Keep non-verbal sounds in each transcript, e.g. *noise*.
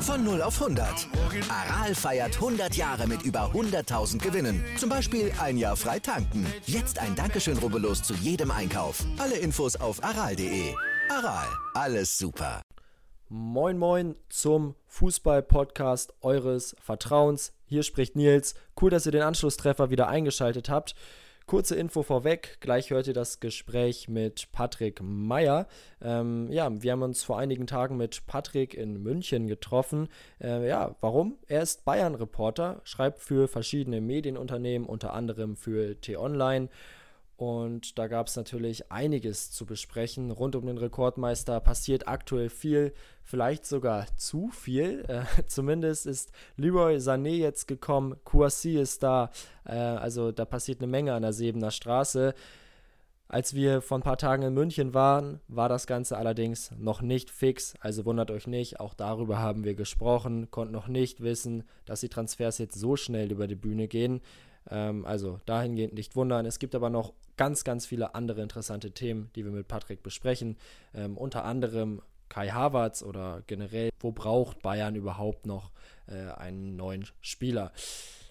Von 0 auf 100. Aral feiert 100 Jahre mit über 100.000 Gewinnen. Zum Beispiel ein Jahr frei tanken. Jetzt ein Dankeschön, rubbellos zu jedem Einkauf. Alle Infos auf aral.de. Aral, alles super. Moin Moin zum Fußball-Podcast eures Vertrauens. Hier spricht Nils. Cool, dass ihr den Anschlusstreffer wieder eingeschaltet habt. Kurze Info vorweg, gleich hört ihr das Gespräch mit Patrick Meyer. Ähm, ja, wir haben uns vor einigen Tagen mit Patrick in München getroffen. Äh, ja, warum? Er ist Bayern-Reporter, schreibt für verschiedene Medienunternehmen, unter anderem für T-Online und da gab es natürlich einiges zu besprechen. Rund um den Rekordmeister passiert aktuell viel, vielleicht sogar zu viel. *laughs* Äh, zumindest ist Leroy Sané jetzt gekommen, Kouassi ist da. Äh, also da passiert eine Menge an der Sebener Straße. Als wir vor ein paar Tagen in München waren, war das Ganze allerdings noch nicht fix. Also wundert euch nicht, auch darüber haben wir gesprochen, konnten noch nicht wissen, dass die Transfers jetzt so schnell über die Bühne gehen. Ähm, also dahingehend nicht wundern. Es gibt aber noch ganz, ganz viele andere interessante Themen, die wir mit Patrick besprechen. Ähm, unter anderem Kai Havertz oder generell, wo braucht Bayern überhaupt noch äh, einen neuen Spieler?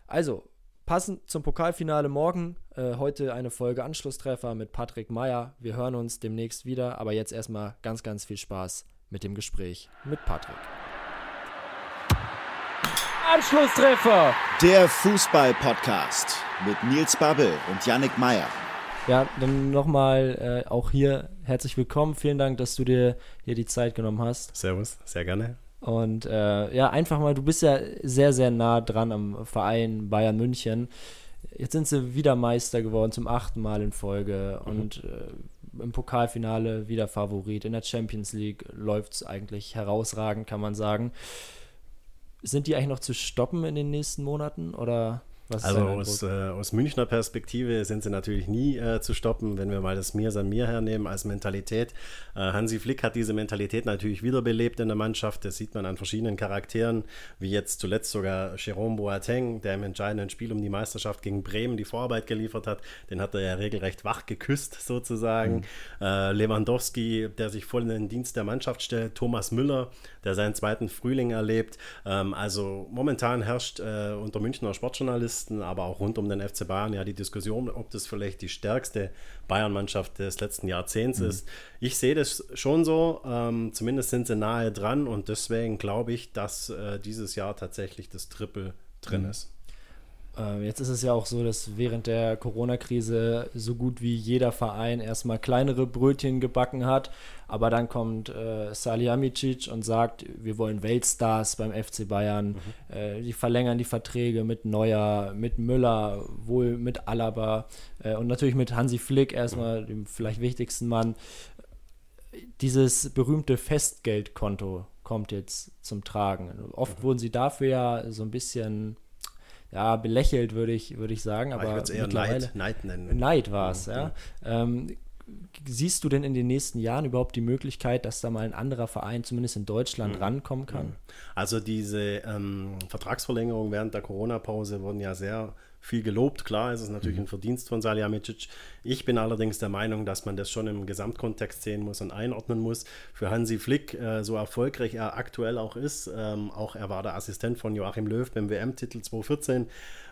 Also, passend zum Pokalfinale morgen, äh, heute eine Folge Anschlusstreffer mit Patrick Meyer. Wir hören uns demnächst wieder, aber jetzt erstmal ganz, ganz viel Spaß mit dem Gespräch mit Patrick. Anschlusstreffer. Der Fußball-Podcast mit Nils Babbel und Yannick Meyer. Ja, dann nochmal äh, auch hier herzlich willkommen. Vielen Dank, dass du dir hier die Zeit genommen hast. Servus, sehr gerne. Und äh, ja, einfach mal, du bist ja sehr, sehr nah dran am Verein Bayern München. Jetzt sind sie wieder Meister geworden, zum achten Mal in Folge. Mhm. Und äh, im Pokalfinale wieder Favorit. In der Champions League läuft es eigentlich herausragend, kann man sagen. Sind die eigentlich noch zu stoppen in den nächsten Monaten oder? Also aus, äh, aus Münchner Perspektive sind sie natürlich nie äh, zu stoppen, wenn wir mal das Mir san Mir hernehmen als Mentalität. Äh, Hansi Flick hat diese Mentalität natürlich wiederbelebt in der Mannschaft. Das sieht man an verschiedenen Charakteren, wie jetzt zuletzt sogar Jerome Boateng, der im entscheidenden Spiel um die Meisterschaft gegen Bremen die Vorarbeit geliefert hat. Den hat er ja regelrecht wach geküsst sozusagen. Mhm. Äh, Lewandowski, der sich voll in den Dienst der Mannschaft stellt. Thomas Müller, der seinen zweiten Frühling erlebt. Ähm, also momentan herrscht äh, unter Münchner Sportjournalisten Journalisten, aber auch rund um den FC Bayern ja die Diskussion, ob das vielleicht die stärkste Bayern-Mannschaft des letzten Jahrzehnts mhm. ist. Ich sehe das schon so, ähm, zumindest sind sie nahe dran und deswegen glaube ich, dass äh, dieses Jahr tatsächlich das Triple drin mhm. ist. Ähm, jetzt ist es ja auch so, dass während der Corona-Krise so gut wie jeder Verein erstmal kleinere Brötchen gebacken hat, aber dann kommt äh, Salihamidzic und sagt, wir wollen Weltstars beim FC Bayern. Mhm. Äh, die verlängern die Verträge mit Neuer, mit Müller, wohl mit Alaba äh, und natürlich mit Hansi Flick erstmal, mhm. dem vielleicht wichtigsten Mann. Dieses berühmte Festgeldkonto kommt jetzt zum Tragen. Oft mhm. wurden sie dafür ja so ein bisschen ja, belächelt, würde ich, würd ich sagen. Aber, aber ich eher Neid, Neid nennen. Neid war es, ja. ja. Ähm, siehst du denn in den nächsten Jahren überhaupt die Möglichkeit, dass da mal ein anderer Verein zumindest in Deutschland mhm. rankommen kann? Also diese ähm, Vertragsverlängerungen während der Corona-Pause wurden ja sehr viel gelobt. Klar ist es natürlich mhm. ein Verdienst von Salihamidzic. Ich bin allerdings der Meinung, dass man das schon im Gesamtkontext sehen muss und einordnen muss. Für Hansi Flick, äh, so erfolgreich er aktuell auch ist, ähm, auch er war der Assistent von Joachim Löw beim WM-Titel 2014,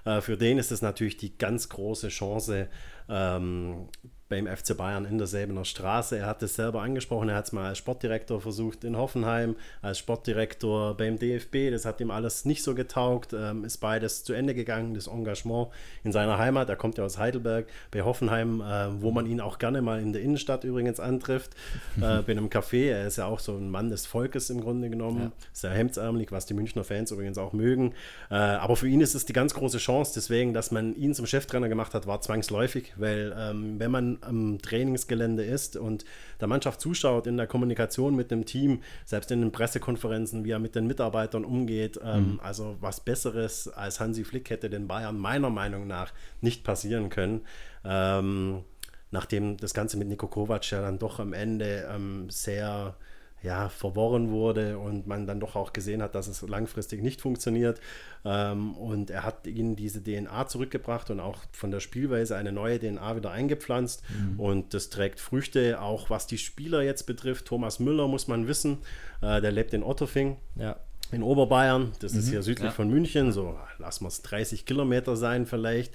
äh, für den ist es natürlich die ganz große Chance, ähm, beim FC Bayern in der Säbener Straße. Er hat es selber angesprochen, er hat es mal als Sportdirektor versucht in Hoffenheim, als Sportdirektor beim DFB. Das hat ihm alles nicht so getaugt, ähm, ist beides zu Ende gegangen, das Engagement in seiner Heimat. Er kommt ja aus Heidelberg, bei Hoffenheim, äh, wo man ihn auch gerne mal in der Innenstadt übrigens antrifft, *laughs* äh, bei einem Café. Er ist ja auch so ein Mann des Volkes im Grunde genommen, ja. sehr hemdsärmlich, was die Münchner Fans übrigens auch mögen. Äh, aber für ihn ist es die ganz große Chance, deswegen, dass man ihn zum Cheftrainer gemacht hat, war zwangsläufig, weil ähm, wenn man am Trainingsgelände ist und der Mannschaft zuschaut in der Kommunikation mit dem Team, selbst in den Pressekonferenzen, wie er mit den Mitarbeitern umgeht. Ähm, mhm. Also was Besseres als Hansi Flick hätte den Bayern meiner Meinung nach nicht passieren können. Ähm, nachdem das Ganze mit Nico Kovac ja dann doch am Ende ähm, sehr ja, verworren wurde und man dann doch auch gesehen hat, dass es langfristig nicht funktioniert. Ähm, und er hat ihnen diese DNA zurückgebracht und auch von der Spielweise eine neue DNA wieder eingepflanzt. Mhm. Und das trägt Früchte, auch was die Spieler jetzt betrifft. Thomas Müller muss man wissen, äh, der lebt in Otterfing. Ja in Oberbayern. Das mhm. ist hier südlich ja. von München, so lassen wir es 30 Kilometer sein vielleicht.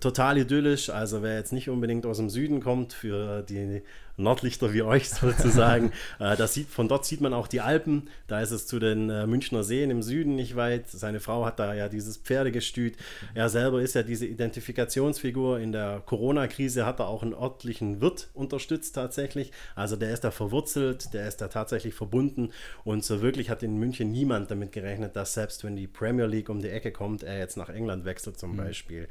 Total idyllisch, also wer jetzt nicht unbedingt aus dem Süden kommt, für die Nordlichter wie euch *laughs* sozusagen. äh, das sieht, von dort sieht man auch die Alpen. Da ist es zu den äh, Münchner Seen im Süden nicht weit. Seine Frau hat da ja dieses Pferdegestüt. Er selber ist ja diese Identifikationsfigur. In der Corona-Krise hat er auch einen örtlichen Wirt unterstützt tatsächlich. Also der ist da verwurzelt, der ist da tatsächlich verbunden. Und so wirklich hat in München niemand damit gerechnet, dass selbst wenn die Premier League um die Ecke kommt, er jetzt nach England wechselt zum mhm. Beispiel.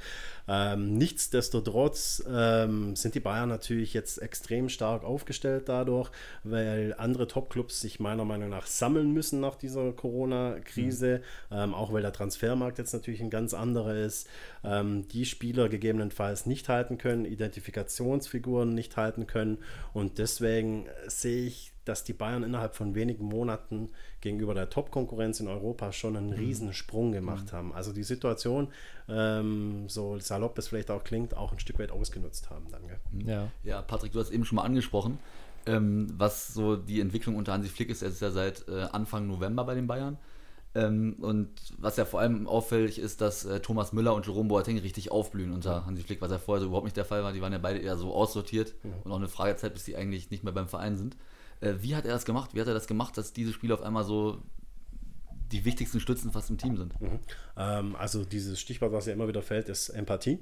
Ähm, nichtsdestotrotz ähm, sind die Bayern natürlich jetzt extrem stark stark aufgestellt dadurch, weil andere Top-Clubs sich meiner Meinung nach sammeln müssen nach dieser Corona-Krise, mhm. ähm, auch weil der Transfermarkt jetzt natürlich ein ganz anderer ist, ähm, die Spieler gegebenenfalls nicht halten können, Identifikationsfiguren nicht halten können und deswegen sehe ich dass die Bayern innerhalb von wenigen Monaten gegenüber der Top-Konkurrenz in Europa schon einen mhm. riesen Sprung gemacht mhm. haben. Also die Situation, ähm, so salopp es vielleicht auch klingt, auch ein Stück weit ausgenutzt haben dann. Gell? Ja. ja, Patrick, du hast eben schon mal angesprochen, ähm, was so die Entwicklung unter Hansi Flick ist. Er ist ja seit äh, Anfang November bei den Bayern. Ähm, und was ja vor allem auffällig ist, dass äh, Thomas Müller und Jerome Boateng richtig aufblühen unter Hansi Flick, was ja vorher so überhaupt nicht der Fall war. Die waren ja beide eher so aussortiert ja. und auch eine Fragezeit, bis sie eigentlich nicht mehr beim Verein sind. Äh, wie hat er das gemacht? Wie hat er das gemacht, dass diese Spieler auf einmal so die wichtigsten Stützen fast im Team sind? Mhm. Ähm, also dieses Stichwort, was ja immer wieder fällt, ist Empathie.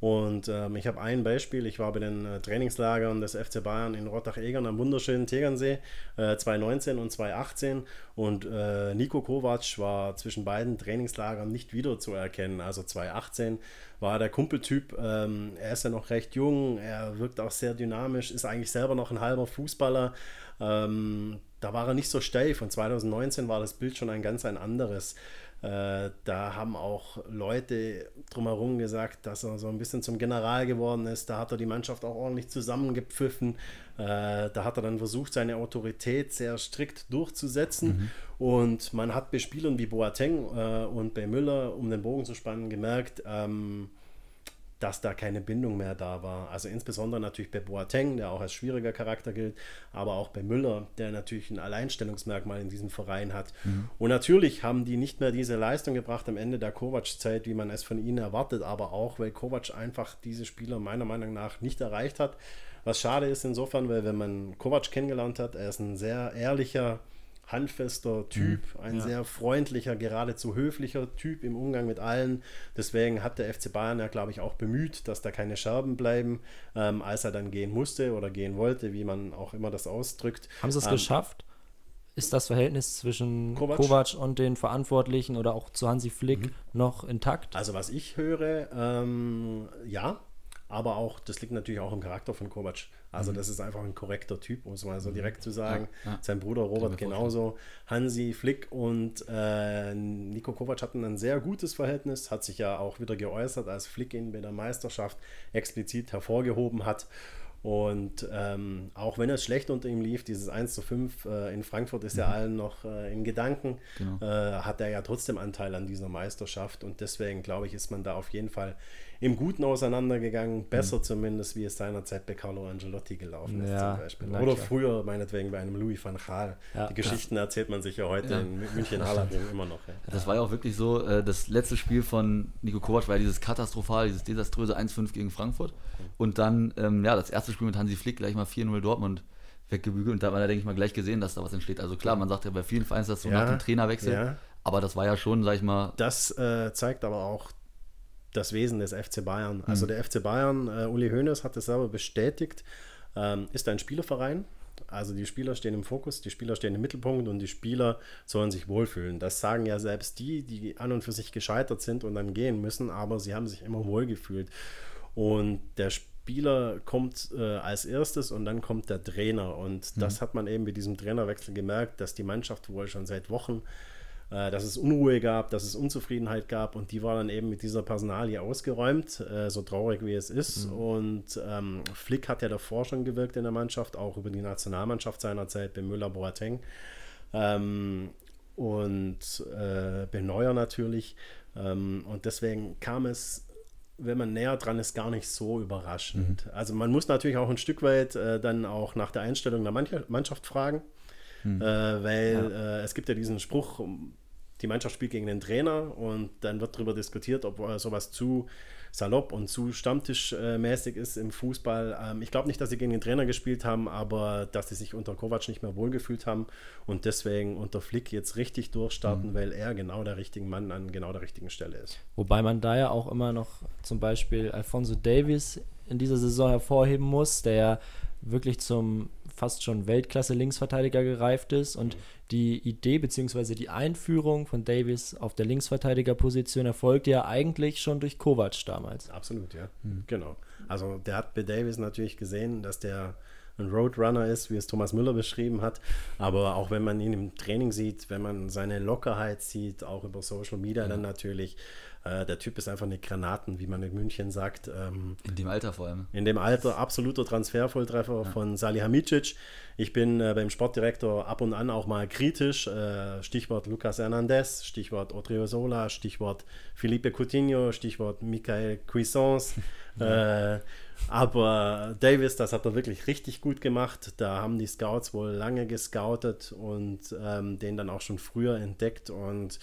Und ähm, ich habe ein Beispiel. Ich war bei den äh, Trainingslagern des FC Bayern in Rottach-Egern am wunderschönen Tegernsee äh, 2019 und 2018. Und äh, Nico Kovac war zwischen beiden Trainingslagern nicht wiederzuerkennen. Also 2018 war der Kumpeltyp. Ähm, er ist ja noch recht jung, er wirkt auch sehr dynamisch, ist eigentlich selber noch ein halber Fußballer. Ähm, da war er nicht so steif und 2019 war das Bild schon ein ganz ein anderes. Äh, da haben auch Leute drumherum gesagt, dass er so ein bisschen zum General geworden ist. Da hat er die Mannschaft auch ordentlich zusammengepfiffen. Äh, da hat er dann versucht, seine Autorität sehr strikt durchzusetzen. Mhm. Und man hat bei Spielern wie Boateng äh, und bei Müller, um den Bogen zu spannen, gemerkt, ähm, dass da keine Bindung mehr da war. Also insbesondere natürlich bei Boateng, der auch als schwieriger Charakter gilt, aber auch bei Müller, der natürlich ein Alleinstellungsmerkmal in diesem Verein hat. Mhm. Und natürlich haben die nicht mehr diese Leistung gebracht am Ende der Kovac-Zeit, wie man es von ihnen erwartet, aber auch, weil Kovac einfach diese Spieler meiner Meinung nach nicht erreicht hat. Was schade ist insofern, weil wenn man Kovac kennengelernt hat, er ist ein sehr ehrlicher, handfester Typ, mhm. ein ja. sehr freundlicher, geradezu höflicher Typ im Umgang mit allen. Deswegen hat der FC Bayern ja, glaube ich, auch bemüht, dass da keine Scherben bleiben, ähm, als er dann gehen musste oder gehen wollte, wie man auch immer das ausdrückt. Haben sie es ähm, geschafft? Ist das Verhältnis zwischen Kovac? Kovac? und den Verantwortlichen oder auch zu Hansi Flick mhm. noch intakt? Also was ich höre, ähm, ja, aber auch, das liegt natürlich auch im Charakter von Kovac. Also, mhm. das ist einfach ein korrekter Typ, um es mal so mhm. direkt zu sagen. Ja, ja. Sein Bruder Robert genauso. Hansi Flick und äh, Nico Kovac hatten ein sehr gutes Verhältnis, hat sich ja auch wieder geäußert, als Flick ihn bei der Meisterschaft explizit hervorgehoben hat. Und ähm, auch wenn es schlecht unter ihm lief, dieses 1 zu 5 äh, in Frankfurt ist mhm. ja allen noch äh, in Gedanken, genau. äh, hat er ja trotzdem Anteil an dieser Meisterschaft. Und deswegen glaube ich, ist man da auf jeden Fall im Guten auseinandergegangen, besser mhm. zumindest, wie es seinerzeit bei Carlo Angelotti gelaufen ist ja, zum Beispiel. Oder klar. früher meinetwegen bei einem Louis van Gaal. Ja, Die Geschichten ja. erzählt man sich ja heute in München Hallerbring immer noch. Das war ja auch wirklich so, äh, das letzte Spiel von Nico Kovac war ja dieses katastrophal, dieses desaströse 1-5 gegen Frankfurt. Und dann, ähm, ja, das erste Spiel mit Hansi Flick, gleich mal 4-0 Dortmund weggebügelt und da hat man ja, denke ich mal, gleich gesehen, dass da was entsteht. Also klar, man sagt ja bei vielen Vereinen das so nach dem Trainerwechsel, ja. aber das war ja schon, sag ich mal. Das äh, zeigt aber auch das Wesen des FC Bayern. Also mhm. der FC Bayern, äh, Uli Hoeneß hat es selber bestätigt, ähm, ist ein Spielerverein. Also die Spieler stehen im Fokus, die Spieler stehen im Mittelpunkt und die Spieler sollen sich wohlfühlen. Das sagen ja selbst die, die an und für sich gescheitert sind und dann gehen müssen, aber sie haben sich immer wohlgefühlt. Und der Spieler kommt äh, als erstes und dann kommt der Trainer. Und mhm. das hat man eben mit diesem Trainerwechsel gemerkt, dass die Mannschaft wohl schon seit Wochen äh, dass es Unruhe gab, dass es Unzufriedenheit gab und die war dann eben mit dieser Personalie ausgeräumt, äh, so traurig wie es ist. Mhm. Und ähm, Flick hat ja davor schon gewirkt in der Mannschaft, auch über die Nationalmannschaft seinerzeit bei Müller-Boateng. Ähm, und äh, Beneuer natürlich. Ähm, und deswegen kam es wenn man näher dran ist, gar nicht so überraschend. Mhm. Also man muss natürlich auch ein Stück weit äh, dann auch nach der Einstellung der Mannschaft fragen, mhm. äh, weil ja. äh, es gibt ja diesen Spruch, die Mannschaft spielt gegen den Trainer und dann wird darüber diskutiert, ob äh, sowas zu salopp und zu stammtischmäßig ist im Fußball. Ähm, ich glaube nicht, dass sie gegen den Trainer gespielt haben, aber dass sie sich unter Kovac nicht mehr wohlgefühlt haben und deswegen unter Flick jetzt richtig durchstarten, mhm. weil er genau der richtige Mann an genau der richtigen Stelle ist. Wobei man da ja auch immer noch zum Beispiel Alfonso Davis in dieser Saison hervorheben muss, der ja wirklich zum fast schon Weltklasse-Linksverteidiger gereift ist und die Idee bzw. die Einführung von Davis auf der Linksverteidigerposition erfolgte ja eigentlich schon durch Kovac damals. Absolut, ja. Mhm. Genau. Also der hat bei Davis natürlich gesehen, dass der ein Roadrunner ist, wie es Thomas Müller beschrieben hat. Aber auch wenn man ihn im Training sieht, wenn man seine Lockerheit sieht, auch über Social Media mhm. dann natürlich, äh, der Typ ist einfach eine Granaten, wie man in München sagt. Ähm, in dem Alter vor allem. In dem Alter absoluter Transfervolltreffer ja. von Salihamidzic. Ich bin äh, beim Sportdirektor ab und an auch mal kritisch. Äh, Stichwort Lucas Hernandez, Stichwort Odriozola, Stichwort Felipe Coutinho, Stichwort Michael Cuisance. Ja. *laughs* Äh, aber Davis, das hat er wirklich richtig gut gemacht. Da haben die Scouts wohl lange gescoutet und ähm, den dann auch schon früher entdeckt und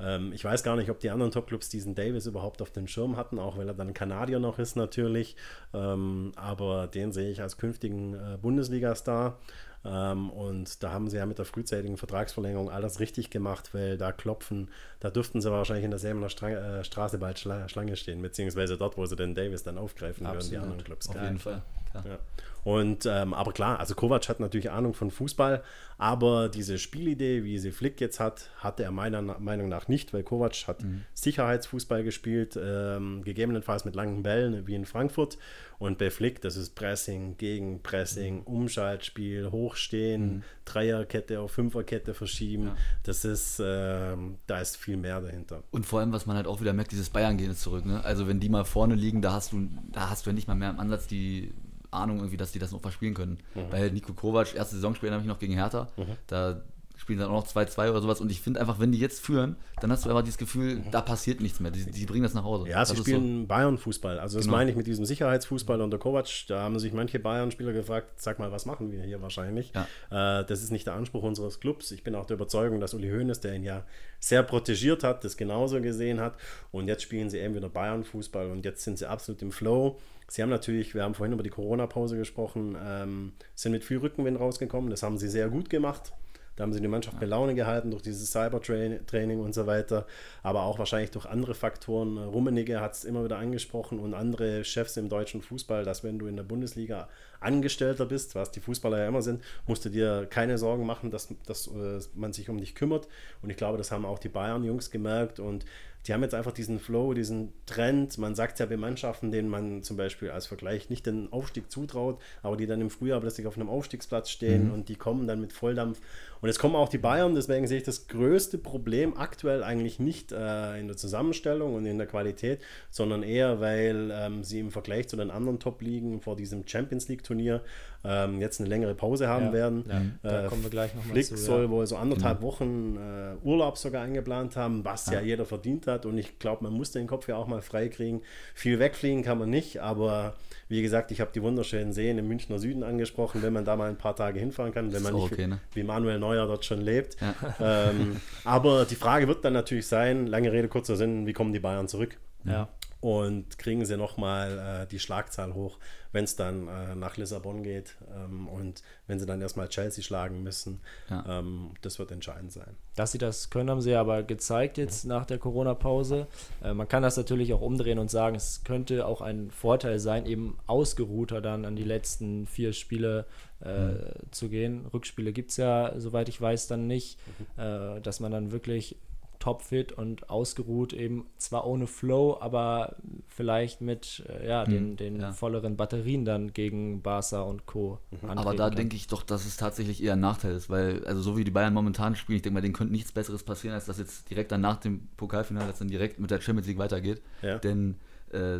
ähm, ich weiß gar nicht, ob die anderen Topclubs diesen Davis überhaupt auf den Schirm hatten, auch weil er dann Kanadier noch ist natürlich. Ähm, aber den sehe ich als künftigen äh, Bundesliga-Star. Ähm, und da haben sie ja mit der frühzeitigen Vertragsverlängerung alles richtig gemacht, weil da klopfen, da dürften sie wahrscheinlich in derselben Stra äh, Straße bald Schla Schlange stehen, beziehungsweise dort, wo sie den Davis dann aufgreifen Absolut. würden, die anderen Clubs. Auf jeden Fall. Ja. Und ähm, aber klar, also Kovac hat natürlich Ahnung von Fußball, aber diese Spielidee, wie sie Flick jetzt hat, hatte er meiner Meinung nach nicht, weil Kovac hat mhm. Sicherheitsfußball gespielt, ähm, gegebenenfalls mit langen Bällen wie in Frankfurt. Und bei Flick, das ist Pressing, Gegenpressing, mhm. Umschaltspiel, Hochstehen, mhm. Dreierkette auf Fünferkette verschieben. Ja. Das ist, ähm, da ist viel mehr dahinter. Und vor allem, was man halt auch wieder merkt, dieses Bayern-Gehen ist zurück. Ne? Also wenn die mal vorne liegen, da hast du, da hast du ja nicht mal mehr im Ansatz die Ahnung irgendwie, dass die das noch verspielen können. Mhm. Weil Nico Kovac, erste Saison spielen habe ich noch gegen Hertha, mhm. da spielen dann auch noch 2-2 oder sowas und ich finde einfach, wenn die jetzt führen, dann hast du einfach dieses Gefühl, mhm. da passiert nichts mehr, die, die, bringen das nach Hause. Ja, sie spielen so. Bayern-Fußball, also das genau. meine ich mit diesem Sicherheitsfußball unter Kovac, da haben sich manche Bayern-Spieler gefragt, sag mal, was machen wir hier wahrscheinlich? Ja. Äh, das ist nicht der Anspruch unseres Clubs, ich bin auch der Überzeugung, dass Uli Hoeneß, der ihn ja sehr protegiert hat, das genauso gesehen hat und jetzt spielen sie eben wieder Bayern-Fußball und jetzt sind sie absolut im Flow Sie haben natürlich, wir haben vorhin über die Corona-Pause gesprochen, ähm, sind mit viel Rückenwind rausgekommen. Das haben sie sehr gut gemacht. Da haben sie die Mannschaft bei Laune gehalten durch dieses Cybertraining und so weiter, aber auch wahrscheinlich durch andere Faktoren. Rummenigge hat es immer wieder angesprochen und andere Chefs im deutschen Fußball, dass wenn du in der Bundesliga Angestellter bist, was die Fußballer ja immer sind, musst du dir keine Sorgen machen, dass, dass uh, man sich um dich kümmert. Und ich glaube, das haben auch die Bayern-Jungs gemerkt und die haben jetzt einfach diesen Flow, diesen Trend. Man sagt ja bei Mannschaften, denen man zum Beispiel als Vergleich nicht den Aufstieg zutraut, aber die dann im Frühjahr plötzlich auf einem Aufstiegsplatz stehen mhm. und die kommen dann mit Volldampf. Und jetzt kommen auch die Bayern, deswegen sehe ich das größte Problem aktuell eigentlich nicht äh, in der Zusammenstellung und in der Qualität, sondern eher, weil ähm, sie im Vergleich zu den anderen Top-Ligen vor diesem Champions League-Turnier ähm, jetzt eine längere Pause haben ja, werden. Ja, da äh, kommen wir gleich nochmal Flick zu. soll ja. wohl so anderthalb genau. Wochen äh, Urlaub sogar eingeplant haben, was ja, jeder verdient hat. Und ich glaube, man muss den Kopf ja auch mal frei kriegen. Viel wegfliegen kann man nicht, aber wie gesagt, ich habe die wunderschönen Seen im Münchner Süden angesprochen, wenn man da mal ein paar Tage hinfahren kann, wenn man nicht okay, ne? wie Manuel Neuer dort schon lebt. Ähm, aber die Frage wird dann natürlich sein, lange Rede, kurzer Sinn, wie kommen die Bayern zurück? Ja und kriegen sie nochmal äh, die Schlagzahl hoch, wenn es dann äh, nach Lissabon geht ähm, und wenn sie dann erstmal Chelsea schlagen müssen. Ja. Ähm, das wird entscheidend sein. Dass sie das können, haben sie aber gezeigt jetzt mhm. nach der Corona-Pause. Äh, man kann das natürlich auch umdrehen und sagen, es könnte auch ein Vorteil sein, eben ausgeruhter dann an die letzten vier Spiele äh, mhm. zu gehen. Rückspiele gibt es ja, soweit ich weiß, dann nicht, mhm. Äh, dass man dann wirklich topfit und ausgeruht, eben zwar ohne Flow, aber vielleicht mit äh, ja, den, den ja. volleren Batterien dann gegen Barca und Co. Aber antreten da kann. denke ich doch, dass es tatsächlich eher ein Nachteil ist, weil, also so wie die Bayern momentan spielen, ich denke mal, denen könnte nichts Besseres passieren, als dass jetzt direkt dann nach dem Pokalfinale, dass dann direkt mit der Champions League weitergeht. Ja. Denn äh,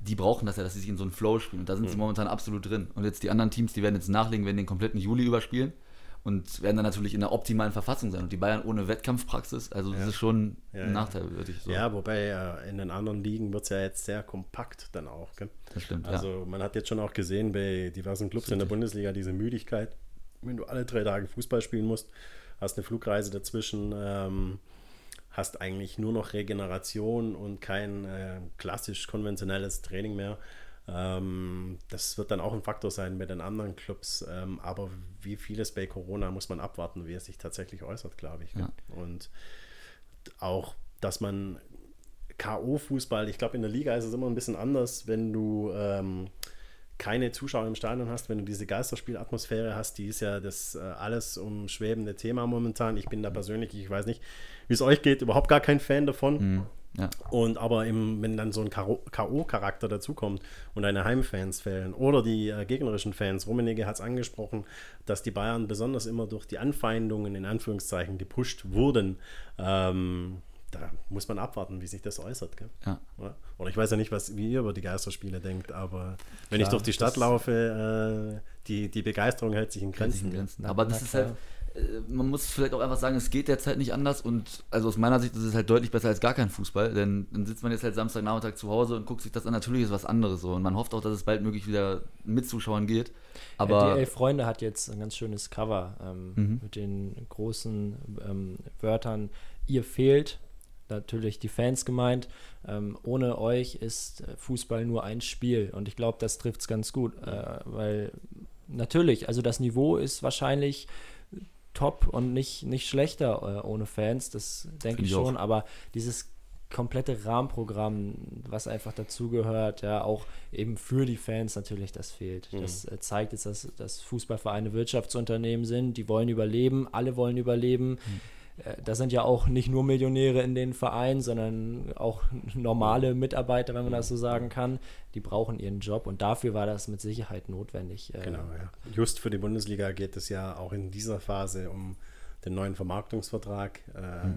die brauchen das ja, dass sie sich in so einen Flow spielen. Und da sind sie momentan absolut drin. Und jetzt die anderen Teams, die werden jetzt nachlegen, werden den kompletten Juli überspielen und werden dann natürlich in der optimalen Verfassung sein. Und die Bayern ohne Wettkampfpraxis, also das ist schon Ja, ein ja. Nachteil, würde ich so. Ja, wobei äh, in den anderen Ligen wird es ja jetzt sehr kompakt dann auch. Gell? das stimmt. ja. Also man hat jetzt schon auch gesehen bei diversen Clubs in der Bundesliga diese Müdigkeit, wenn du alle drei Tage Fußball spielen musst, hast eine Flugreise dazwischen, ähm, hast eigentlich nur noch Regeneration und kein äh, klassisch konventionelles Training mehr. Ähm, das wird dann auch ein Faktor sein bei den anderen Clubs. Ähm, aber wie vieles bei Corona muss man abwarten, wie es sich tatsächlich äußert, glaube ich. gell? Ja. Und auch, dass man K.O.-Fußball, ich glaube, in der Liga ist es immer ein bisschen anders, wenn du ähm, keine Zuschauer im Stadion hast, wenn du diese Geisterspielatmosphäre hast, die ist ja das äh, alles umschwebende Thema momentan. Ich bin da persönlich, ich weiß nicht, wie es euch geht, überhaupt gar kein Fan davon. Mhm. ja. Und aber im, wenn dann so ein K.O.-Charakter dazukommt und deine Heimfans fehlen oder die äh, gegnerischen Fans, Rummenigge hat es angesprochen, dass die Bayern besonders immer durch die Anfeindungen in Anführungszeichen gepusht wurden. Ähm, da muss man abwarten, wie sich das äußert. Gell? Ja. Oder ich weiß ja nicht, was, wie ihr über die Geisterspiele denkt, aber wenn ich Klar, durch die Stadt laufe, äh, die, die Begeisterung hält sich in sich Grenzen. in? Grenzen. Aber das ist halt, äh, man muss vielleicht auch einfach sagen, es geht derzeit nicht anders und also aus meiner Sicht ist es halt deutlich besser als gar kein Fußball, denn dann sitzt man jetzt halt Samstagnachmittag zu Hause und guckt sich das an. Natürlich ist was anderes so und man hofft auch, dass es bald möglich wieder mit Zuschauern geht. Aber Aber die Elf Freunde hat jetzt ein ganz schönes Cover ähm, Mhm. mit den großen ähm, Wörtern Ihr fehlt. Natürlich die Fans gemeint. Ähm, ohne euch ist äh, Fußball nur ein Spiel. Und ich glaube, das trifft es ganz gut. Äh, weil natürlich, also das Niveau ist wahrscheinlich top und nicht, nicht schlechter äh, ohne Fans. Das denke ich ich auch. schon. Aber dieses komplette Rahmenprogramm, was einfach dazugehört, ja, auch eben für die Fans natürlich, das fehlt. Das äh, zeigt jetzt, dass, dass Fußballvereine Wirtschaftsunternehmen sind, die wollen überleben, alle wollen überleben. Äh, Da sind ja auch nicht nur Millionäre in den Vereinen, sondern auch normale Mitarbeiter, wenn man das so sagen kann. Die brauchen ihren Job und dafür war das mit Sicherheit notwendig. Äh, Genau, ja. Just für die Bundesliga geht es ja auch in dieser Phase um den neuen Vermarktungsvertrag. Äh,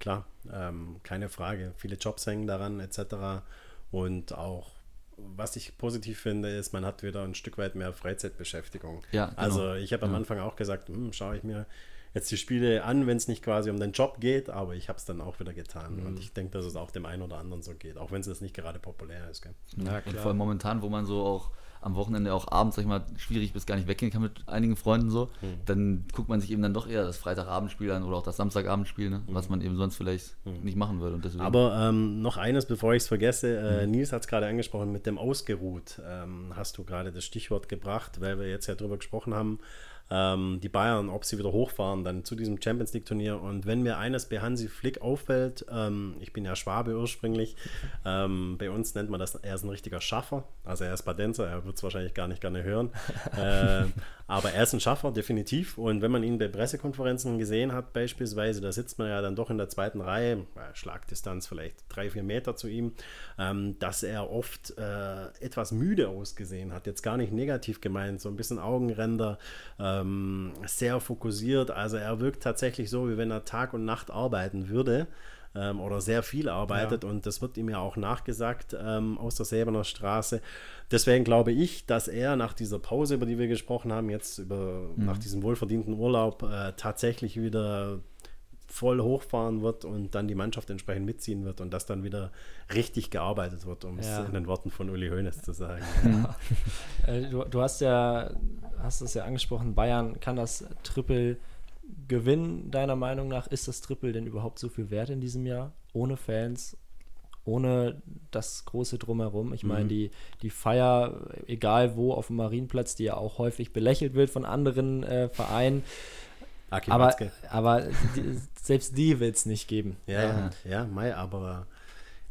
Klar, ähm, keine Frage. Viele Jobs hängen daran, etc. Und auch, was ich positiv finde, ist, man hat wieder ein Stück weit mehr Freizeitbeschäftigung. Ja, genau. Also ich habe am. Anfang auch gesagt, hm, schaue ich mir jetzt die Spiele an, wenn es nicht quasi um den Job geht, aber ich habe es dann auch wieder getan. Mhm. Und ich denke, dass es auch dem einen oder anderen so geht, auch wenn es jetzt nicht gerade populär ist. Gell? Ja, und klar. vor allem momentan, wo man so auch am Wochenende auch abends, sag ich mal, schwierig bis gar nicht weggehen kann mit einigen Freunden so, dann guckt man sich eben dann doch eher das Freitagabendspiel an oder auch das Samstagabendspiel, ne? was man eben sonst vielleicht nicht machen würde. Und deswegen, Aber ähm, noch eines, bevor ich es vergesse. Äh, Nils hat es gerade angesprochen mit dem Ausgeruht. Ähm, hast du gerade das Stichwort gebracht, weil wir jetzt ja drüber gesprochen haben. Ähm, die Bayern, ob sie wieder hochfahren, dann zu diesem Champions League Turnier. Und wenn mir eines bei Hansi Flick auffällt, ähm, ich bin ja Schwabe ursprünglich, ähm, bei uns nennt man das, er ist ein richtiger Schaffer. Also er ist Badenzer, er wird es wahrscheinlich gar nicht gerne hören. *laughs* äh, aber er ist ein Schaffer, definitiv. Und wenn man ihn bei Pressekonferenzen gesehen hat, beispielsweise, da sitzt man ja dann doch in der zweiten Reihe, äh, Schlagdistanz vielleicht drei, vier Meter zu ihm, ähm, dass er oft äh, etwas müde ausgesehen hat. Jetzt gar nicht negativ gemeint, so ein bisschen Augenränder, ähm, sehr fokussiert. Also er wirkt tatsächlich so, wie wenn er Tag und Nacht arbeiten würde ähm, oder sehr viel arbeitet und das wird ihm ja auch nachgesagt ähm, aus der Säbener Straße. Deswegen glaube ich, dass er nach dieser Pause, über die wir gesprochen haben, jetzt über, nach diesem wohlverdienten Urlaub äh, tatsächlich wieder voll hochfahren wird und dann die Mannschaft entsprechend mitziehen wird und dass dann wieder richtig gearbeitet wird, um es Ja. in den Worten von Uli Hoeneß zu sagen. *laughs* Äh, du, du hast ja, hast es ja angesprochen, Bayern kann das Triple gewinnen, deiner Meinung nach. Ist das Triple denn überhaupt so viel wert in diesem Jahr? Ohne Fans, ohne das große Drumherum. Ich meine, die, die Feier, egal wo, auf dem Marienplatz, die ja auch häufig belächelt wird von anderen äh, Vereinen. Aki Aber, aber die, selbst die wird es nicht geben. Ja, ja, ja, Mai, aber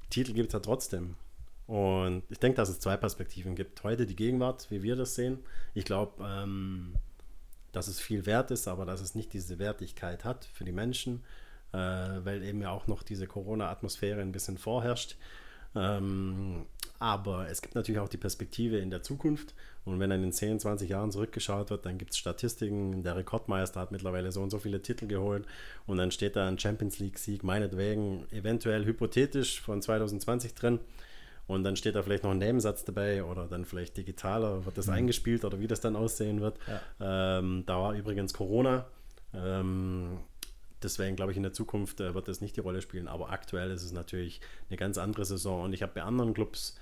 Titel gibt es ja trotzdem. Und ich denke, dass es zwei Perspektiven gibt. Heute die Gegenwart, wie wir das sehen. Ich glaube, ähm, dass es viel wert ist, aber dass es nicht diese Wertigkeit hat für die Menschen. äh, weil eben ja auch noch diese Corona-Atmosphäre ein bisschen vorherrscht. Ähm, aber es gibt natürlich auch die Perspektive in der Zukunft. Und wenn dann in 10, 20 Jahren zurückgeschaut wird, dann gibt es Statistiken. Der Rekordmeister hat mittlerweile so und so viele Titel geholt. Und dann steht da ein Champions League-Sieg, meinetwegen eventuell hypothetisch von 2020 drin. Und dann steht da vielleicht noch ein Nebensatz dabei oder dann vielleicht digitaler, wird das mhm. eingespielt oder wie das dann aussehen wird. Ja. Ähm, da war übrigens Corona. Ähm, deswegen glaube ich, in der Zukunft äh, wird das nicht die Rolle spielen. Aber aktuell ist es natürlich eine ganz andere Saison. Und ich habe bei anderen Clubs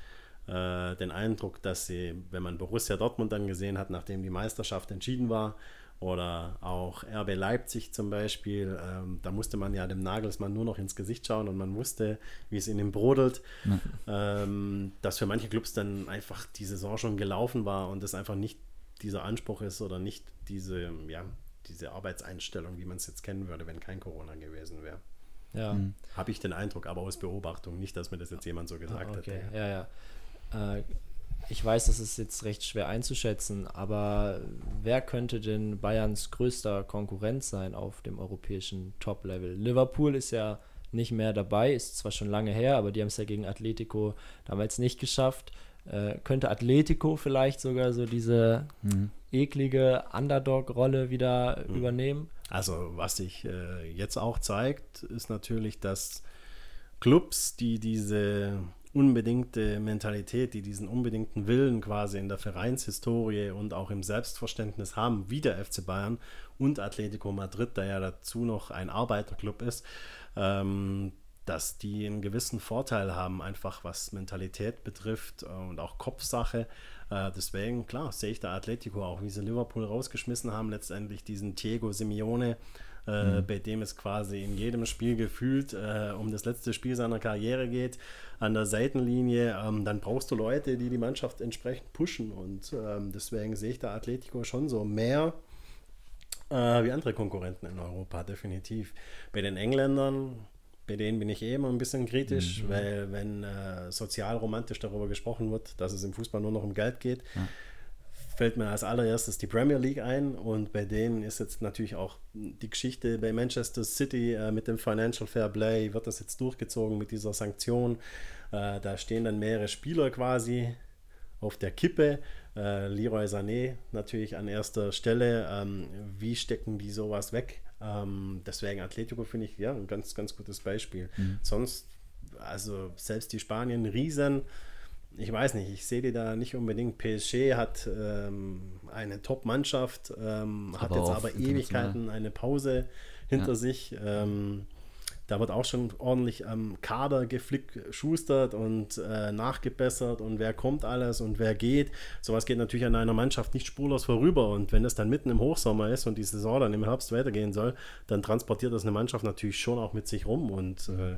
äh, den Eindruck, dass sie, wenn man Borussia Dortmund dann gesehen hat, nachdem die Meisterschaft entschieden war, oder auch RB Leipzig zum Beispiel, ähm, da musste man ja dem Nagelsmann nur noch ins Gesicht schauen und man wusste, wie es in ihm brodelt, ja. ähm, dass für manche Clubs dann einfach die Saison schon gelaufen war und es einfach nicht dieser Anspruch ist oder nicht diese, ja, diese Arbeitseinstellung, wie man es jetzt kennen würde, wenn kein Corona gewesen wäre. Ja. Mhm. Habe ich den Eindruck, aber aus Beobachtung, nicht, dass mir das jetzt jemand so gesagt ah, okay. hätte. Ja, ja. Äh, ich weiß, das ist jetzt recht schwer einzuschätzen, aber wer könnte denn Bayerns größter Konkurrent sein auf dem europäischen Top-Level? Liverpool ist ja nicht mehr dabei, ist zwar schon lange her, aber die haben es ja gegen Atletico damals nicht geschafft. Äh, könnte Atletico vielleicht sogar so diese mhm. eklige Underdog-Rolle wieder mhm. übernehmen? Also, was sich äh, jetzt auch zeigt, ist natürlich, dass Clubs, die diese unbedingte Mentalität, die diesen unbedingten Willen quasi in der Vereinshistorie und auch im Selbstverständnis haben, wie der FC Bayern und Atletico Madrid, der ja dazu noch ein Arbeiterclub ist, ähm, dass die einen gewissen Vorteil haben, einfach was Mentalität betrifft und auch Kopfsache. Äh, deswegen, klar, sehe ich da Atletico auch, wie sie Liverpool rausgeschmissen haben, letztendlich diesen Diego Simeone, äh, mhm. bei dem es quasi in jedem Spiel gefühlt äh, um das letzte Spiel seiner Karriere geht, an der Seitenlinie, ähm, dann brauchst du Leute, die die Mannschaft entsprechend pushen und ähm, deswegen sehe ich da Atletico schon so mehr äh, wie andere Konkurrenten in Europa, definitiv. Bei den Engländern, bei denen bin ich eh immer ein bisschen kritisch, mhm. weil wenn äh, sozial-romantisch darüber gesprochen wird, dass es im Fußball nur noch um Geld geht, ja fällt mir als allererstes die Premier League ein und bei denen ist jetzt natürlich auch die Geschichte bei Manchester City äh, mit dem Financial Fair Play, wird das jetzt durchgezogen mit dieser Sanktion. Äh, da stehen dann mehrere Spieler quasi auf der Kippe. Äh, Leroy Sané natürlich an erster Stelle. Ähm, wie stecken die sowas weg? Ähm, deswegen Atletico finde ich ja ein ganz, ganz gutes Beispiel. Mhm. Sonst, also selbst die Spanien Riesen ich weiß nicht, ich sehe die da nicht unbedingt. PSG hat ähm, eine Top-Mannschaft, ähm, hat jetzt aber Ewigkeiten eine Pause hinter ja. sich. Ähm, da wird auch schon ordentlich am Kader geflickt, schustert und äh, nachgebessert und wer kommt alles und wer geht. Sowas geht natürlich an einer Mannschaft nicht spurlos vorüber. Und wenn das dann mitten im Hochsommer ist und die Saison dann im Herbst weitergehen soll, dann transportiert das eine Mannschaft natürlich schon auch mit sich rum. Und äh,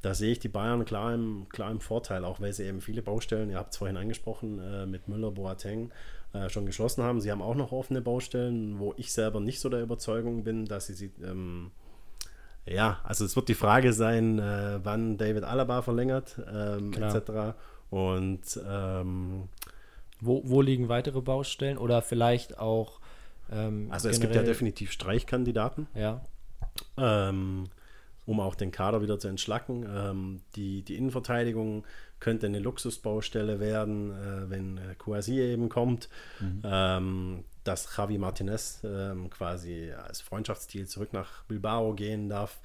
da sehe ich die Bayern klar im, klar im Vorteil, auch weil sie eben viele Baustellen, ihr habt es vorhin angesprochen, äh, mit Müller, Boateng äh, schon geschlossen haben. Sie haben auch noch offene Baustellen, wo ich selber nicht so der Überzeugung bin, dass sie sie. Ähm, ja, also es wird die Frage sein, äh, wann David Alaba verlängert, ähm, etc. Und ähm, wo, wo liegen weitere Baustellen oder vielleicht auch. Ähm, also es gibt ja definitiv Streichkandidaten. Ja. Ähm, um auch den Kader wieder zu entschlacken. Ähm, die, die Innenverteidigung könnte eine Luxusbaustelle werden, äh, wenn äh, Kouassi eben kommt. Mhm. Dass Javi Martinez ähm, quasi als Freundschaftsstil zurück nach Bilbao gehen darf.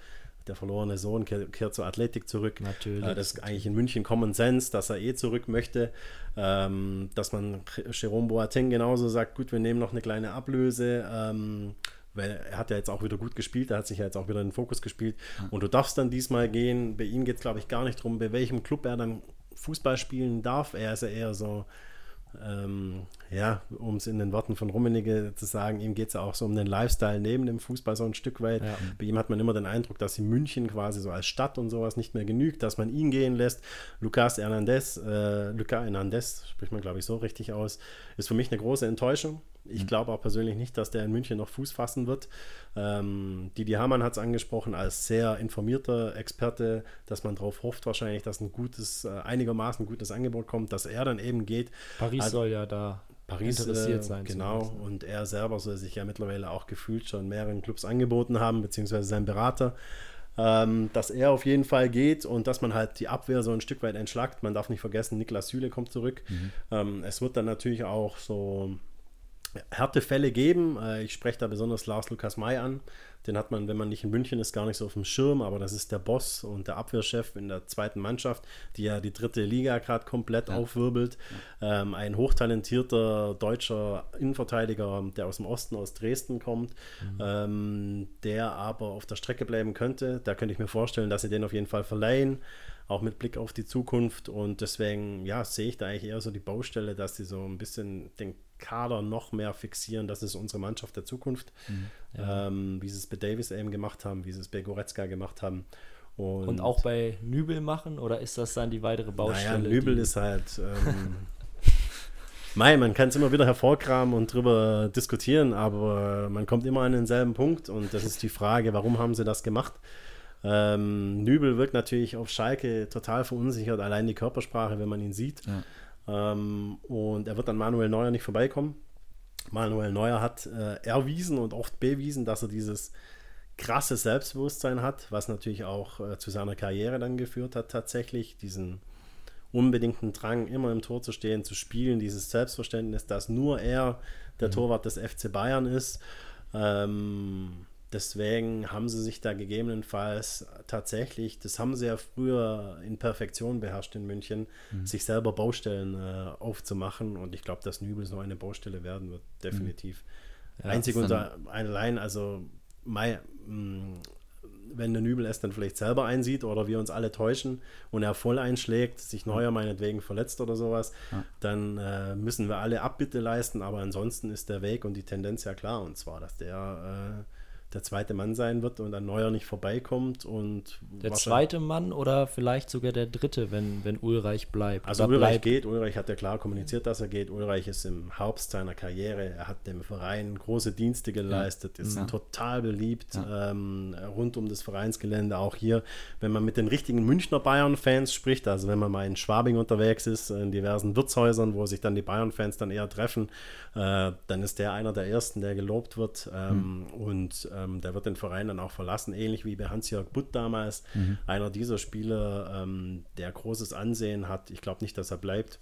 Der verlorene Sohn kehrt, kehrt zur Athletik zurück. Natürlich. Äh, das ist eigentlich in München Common Sense, dass er eh zurück möchte. Ähm, dass man Jerome Boateng genauso sagt, gut, wir nehmen noch eine kleine Ablöse. Ähm, weil er hat ja jetzt auch wieder gut gespielt, er hat sich ja jetzt auch wieder in den Fokus gespielt. Und du darfst dann diesmal gehen. Bei ihm geht es, glaube ich, gar nicht darum, bei welchem Club er dann Fußball spielen darf. Er ist ja eher so, ähm, ja, um es in den Worten von Rummenigge zu sagen, ihm geht es ja auch so um den Lifestyle neben dem Fußball so ein Stück weit. Ja. Bei ihm hat man immer den Eindruck, dass in München quasi so als Stadt und sowas nicht mehr genügt, dass man ihn gehen lässt. Lucas Hernandez, äh, Lucas Hernandez, spricht man glaube ich so richtig aus, ist für mich eine große Enttäuschung. Ich mhm. glaube auch persönlich nicht, dass der in München noch Fuß fassen wird. Ähm, Didi Hamann hat es angesprochen als sehr informierter Experte, dass man darauf hofft wahrscheinlich, dass ein gutes, äh, einigermaßen gutes Angebot kommt, dass er dann eben geht. Paris also, soll ja da Paris interessiert äh, sein. Genau, und er selber soll sich ja mittlerweile auch gefühlt schon mehreren Clubs angeboten haben, beziehungsweise sein Berater. ähm, dass er auf jeden Fall geht und dass man halt die Abwehr so ein Stück weit entschlackt. Man darf nicht vergessen, Niklas Süle kommt zurück. Mhm. Ähm, es wird dann natürlich auch so Härtefälle geben. Äh, ich spreche da besonders Lars Lukas May an. Den hat man, wenn man nicht in München ist, gar nicht so auf dem Schirm, aber das ist der Boss und der Abwehrchef in der zweiten Mannschaft, die ja die dritte Liga gerade komplett ja. aufwirbelt. Ja. Ähm, ein hochtalentierter deutscher Innenverteidiger, der aus dem Osten, aus Dresden kommt, mhm. ähm, der aber auf der Strecke bleiben könnte. Da könnte ich mir vorstellen, dass sie den auf jeden Fall verleihen auch mit Blick auf die Zukunft. Und deswegen, ja, sehe ich da eigentlich eher so die Baustelle, dass sie so ein bisschen den Kader noch mehr fixieren, das ist unsere Mannschaft der Zukunft, mhm, ja. ähm, wie sie es bei Davis eben gemacht haben, wie sie es bei Goretzka gemacht haben. Und, und, auch bei Nübel machen oder ist das dann die weitere Baustelle? Naja, Nübel ist halt. Ähm, *laughs* Mei, man kann es immer wieder hervorkramen und drüber diskutieren, aber man kommt immer an denselben Punkt und das ist die Frage, warum haben sie das gemacht? Ähm, Nübel wirkt natürlich auf Schalke total verunsichert, allein die Körpersprache, wenn man ihn sieht. Ja. Ähm, und er wird an Manuel Neuer nicht vorbeikommen. Manuel Neuer hat äh, erwiesen und oft bewiesen, dass er dieses krasse Selbstbewusstsein hat, was natürlich auch äh, zu seiner Karriere dann geführt hat, tatsächlich. Diesen unbedingten Drang, immer im Tor zu stehen, zu spielen, dieses Selbstverständnis, dass nur er der mhm. Torwart des FC Bayern ist. Ähm, Deswegen haben sie sich da gegebenenfalls tatsächlich, das haben sie ja früher in Perfektion beherrscht in München, mhm. sich selber Baustellen äh, aufzumachen. Und ich glaube, dass Nübel so eine Baustelle werden wird, definitiv. Mhm. Ja, Einzig und allein, also mein, mm, wenn der Nübel es dann vielleicht selber einsieht oder wir uns alle täuschen und er voll einschlägt, sich Neuer meinetwegen verletzt oder sowas, ja. dann äh, müssen wir alle Abbitte leisten. Aber ansonsten ist der Weg und die Tendenz ja klar. Und zwar, dass der äh, der zweite Mann sein wird und ein neuer nicht vorbeikommt. Und der zweite Mann oder vielleicht sogar der dritte, wenn, wenn Ulreich bleibt. Also Ulreich bleibt. geht, Ulreich hat ja klar kommuniziert, dass er geht. Ulreich ist im Herbst seiner Karriere, er hat dem Verein große Dienste geleistet, ja. ist ja. total beliebt ja. ähm, rund um das Vereinsgelände. Auch hier, wenn man mit den richtigen Münchner Bayern-Fans spricht, also wenn man mal in Schwabing unterwegs ist, in diversen Wirtshäusern, wo sich dann die Bayern-Fans dann eher treffen, äh, dann ist der einer der ersten, der gelobt wird. Ähm, mhm. Und ähm, der wird den Verein dann auch verlassen, ähnlich wie bei Hans-Jörg Butt damals. Mhm. Einer dieser Spieler, ähm, der großes Ansehen hat. Ich glaube nicht, dass er bleibt.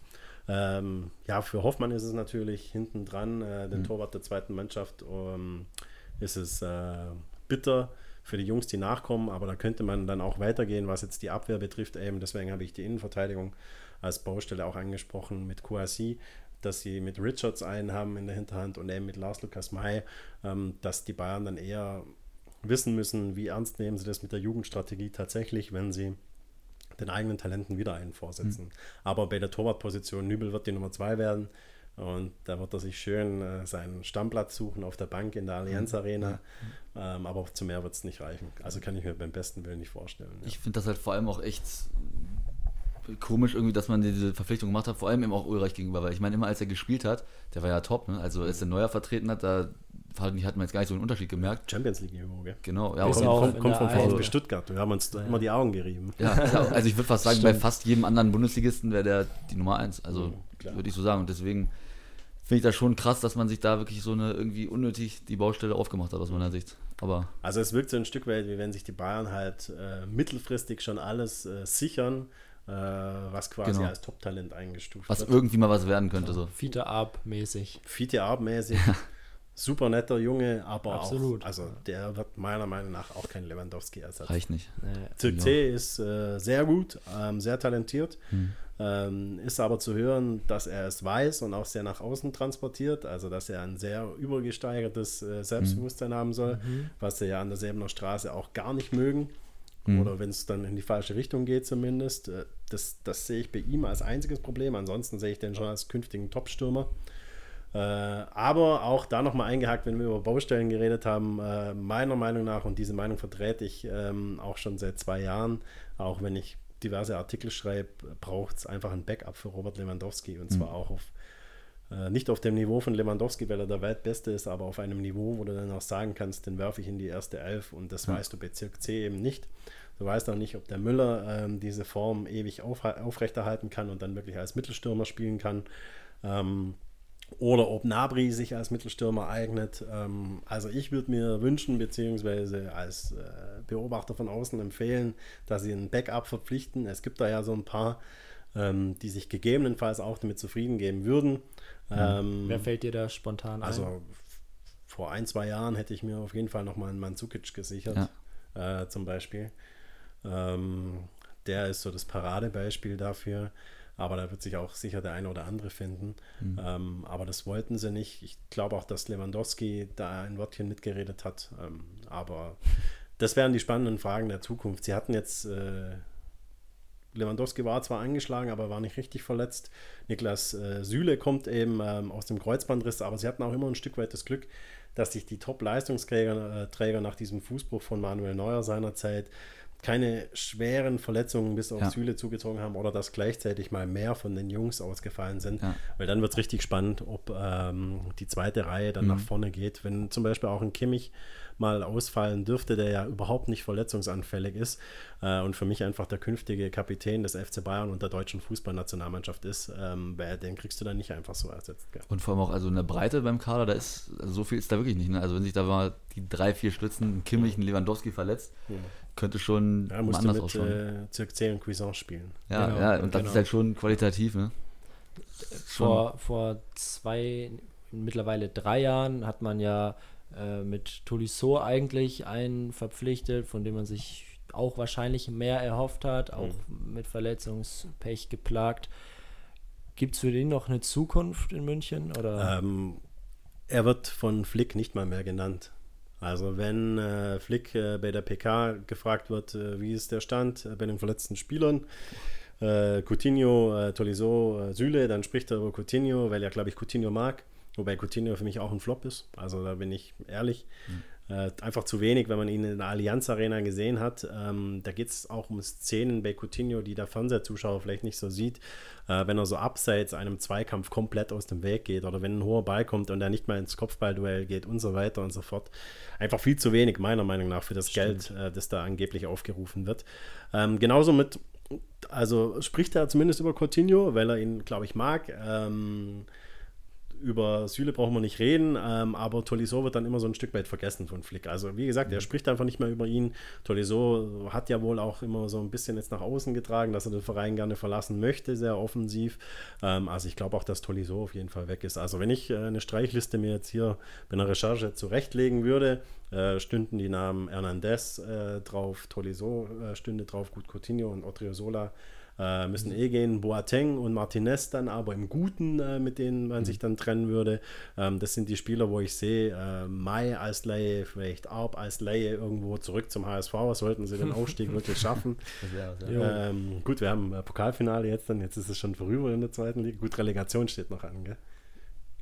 Ähm, ja, für Hoffmann ist es natürlich hinten dran, äh, den mhm. Torwart der zweiten Mannschaft, ähm, ist es äh, bitter für die Jungs, die nachkommen, aber da könnte man dann auch weitergehen, was jetzt die Abwehr betrifft. Eben deswegen habe ich die Innenverteidigung als Baustelle auch angesprochen mit Kouassi dass sie mit Richards einen haben in der Hinterhand und eben mit Lars Lukas May, ähm, dass die Bayern dann eher wissen müssen, wie ernst nehmen sie das mit der Jugendstrategie tatsächlich, wenn sie den eigenen Talenten wieder einen vorsetzen. Mhm. Aber bei der Torwartposition, Nübel wird die Nummer zwei werden. Und da wird er sich schön äh, seinen Stammplatz suchen auf der Bank in der Allianz mhm. Arena. Ja. Ähm, aber zu mehr wird es nicht reichen. Also kann ich mir beim besten Willen nicht vorstellen. Ja. Ich finde das halt vor allem auch echt komisch irgendwie, dass man diese Verpflichtung gemacht hat, vor allem eben auch Ulreich gegenüber, weil ich meine, immer als er gespielt hat, der war ja top, ne? also als er Neuer vertreten hat, da hat man jetzt gar nicht so einen Unterschied gemerkt. Champions League-Niveau, gell? Genau, ja. Kommt, kommt, kommt vom VfB Stuttgart, wir haben uns ja. immer die Augen gerieben. Ja, also ich würde fast sagen, bei fast jedem anderen Bundesligisten wäre der die Nummer eins, also mhm, würde ich so sagen und deswegen finde ich das schon krass, dass man sich da wirklich so eine irgendwie unnötig die Baustelle aufgemacht hat aus meiner Sicht. Aber also es wirkt so ein Stück weit, wie wenn sich die Bayern halt äh, mittelfristig schon alles äh, sichern äh, was quasi genau. als Top-Talent eingestuft was wird. Was irgendwie mal was werden könnte. So. Fiete Arp-mäßig. Fiete Arp-mäßig. Super netter Junge, aber Absolut. auch, also der wird meiner Meinung nach auch kein Lewandowski-Ersatz. Reicht nicht. Zirkzee genau. ist äh, sehr gut, ähm, sehr talentiert, hm. ähm, ist aber zu hören, dass er es weiß und auch sehr nach außen transportiert, also dass er ein sehr übergesteigertes äh, Selbstbewusstsein hm. haben soll, mhm. was sie ja an der Säbener Straße auch gar nicht mögen. Mhm. Oder wenn es dann in die falsche Richtung geht, zumindest. Äh, das, das sehe ich bei ihm als einziges Problem. Ansonsten sehe ich den schon als künftigen Top-Stürmer. Äh, aber auch da nochmal eingehakt, wenn wir über Baustellen geredet haben, äh, meiner Meinung nach, und diese Meinung vertrete ich ähm, auch schon seit zwei Jahren, auch wenn ich diverse Artikel schreibe, braucht es einfach ein Backup für Robert Lewandowski und mhm. zwar auch auf nicht auf dem Niveau von Lewandowski, weil er der Weltbeste ist, aber auf einem Niveau, wo du dann auch sagen kannst, den werfe ich in die erste Elf und das ja. weißt du Bezirk C eben nicht. Du weißt auch nicht, ob der Müller ähm, diese Form ewig auf, aufrechterhalten kann und dann wirklich als Mittelstürmer spielen kann. Ähm, oder ob Nabri sich als Mittelstürmer eignet. Ähm, also ich würde mir wünschen, beziehungsweise als äh, Beobachter von außen empfehlen, dass sie einen Backup verpflichten. Es gibt da ja so ein paar, ähm, die sich gegebenenfalls auch damit zufrieden geben würden. Ähm, Wer fällt dir da spontan ein? Also vor ein, zwei Jahren hätte ich mir auf jeden Fall nochmal einen Manzukic gesichert, ja. äh, zum Beispiel. Ähm, der ist so das Paradebeispiel dafür. Aber da wird sich auch sicher der eine oder andere finden. Mhm. Ähm, aber das wollten sie nicht. Ich glaube auch, dass Lewandowski da ein Wörtchen mitgeredet hat. Ähm, aber das wären die spannenden Fragen der Zukunft. Sie hatten jetzt, äh, Lewandowski war zwar angeschlagen, aber war nicht richtig verletzt. Niklas äh, Süle kommt eben ähm, aus dem Kreuzbandriss, aber sie hatten auch immer ein Stück weit das Glück, dass sich die Top-Leistungsträger äh, Träger nach diesem Fußbruch von Manuel Neuer seinerzeit keine schweren Verletzungen bis auf ja. Süle zugezogen haben oder dass gleichzeitig mal mehr von den Jungs ausgefallen sind. Ja. Weil dann wird es richtig spannend, ob ähm, die zweite Reihe dann mhm. nach vorne geht. Wenn zum Beispiel auch ein Kimmich mal ausfallen dürfte, der ja überhaupt nicht verletzungsanfällig ist äh, und für mich einfach der künftige Kapitän des FC Bayern und der deutschen Fußballnationalmannschaft ist, ähm, den kriegst du dann nicht einfach so ersetzt. Gell? Und vor allem auch also in der Breite beim Kader, da ist also so viel ist da wirklich nicht. Ne? Also wenn sich da mal die drei, vier Stützen Kimmich, und Lewandowski verletzt, ja. könnte schon ja, musst anders ausschauen. Äh, Zirkzee und Cuisance spielen. Ja, genau, ja und das genau. ist halt schon qualitativ. Ne? Vor, vor zwei, mittlerweile drei Jahren hat man ja äh, mit Tolisso eigentlich einen verpflichtet, von dem man sich auch wahrscheinlich mehr erhofft hat, auch mhm. mit Verletzungspech geplagt. Gibt es für den noch eine Zukunft in München? Oder? Ähm, er wird von Flick nicht mal mehr genannt. Also wenn äh, Flick äh, bei der PK gefragt wird, äh, wie ist der Stand äh, bei den verletzten Spielern, äh, Coutinho, Tolisso, Süle, dann spricht er über Coutinho, weil er, glaube ich, Coutinho mag. Wobei Coutinho für mich auch ein Flop ist. Also da bin ich ehrlich. Mhm. Äh, einfach zu wenig, wenn man ihn in der Allianz Arena gesehen hat. Ähm, da geht es auch um Szenen bei Coutinho, die der Fernsehzuschauer vielleicht nicht so sieht. Äh, wenn er so abseits einem Zweikampf komplett aus dem Weg geht oder wenn ein hoher Ball kommt und er nicht mal ins Kopfballduell geht und so weiter und so fort. Einfach viel zu wenig, meiner Meinung nach, für das Stimmt. Geld, äh, das da angeblich aufgerufen wird. Ähm, genauso mit, also spricht er zumindest über Coutinho, weil er ihn, glaube ich, mag. Ähm, über Süle brauchen wir nicht reden, ähm, aber Tolisso wird dann immer so ein Stück weit vergessen von Flick. Also wie gesagt, er mhm. spricht einfach nicht mehr über ihn. Tolisso hat ja wohl auch immer so ein bisschen jetzt nach außen getragen, dass er den Verein gerne verlassen möchte, sehr offensiv. Ähm, also ich glaube auch, dass Tolisso auf jeden Fall weg ist. Also wenn ich äh, eine Streichliste mir jetzt hier bei einer Recherche zurechtlegen würde, äh, stünden die Namen Hernandez äh, drauf, Tolisso äh, stünde drauf, gut Coutinho und Sola äh, müssen eh gehen. Boateng und Martinez dann aber im Guten, äh, mit denen man mhm. sich dann trennen würde. Ähm, das sind die Spieler, wo ich sehe, äh, Mai als Laie, vielleicht Arp als Laie irgendwo zurück zum HSV. Sollten sie den *laughs* Aufstieg wirklich schaffen. Ähm, gut, wir haben Pokalfinale jetzt dann. Jetzt ist es schon vorüber in der zweiten Liga. Gut, Relegation steht noch an, gell?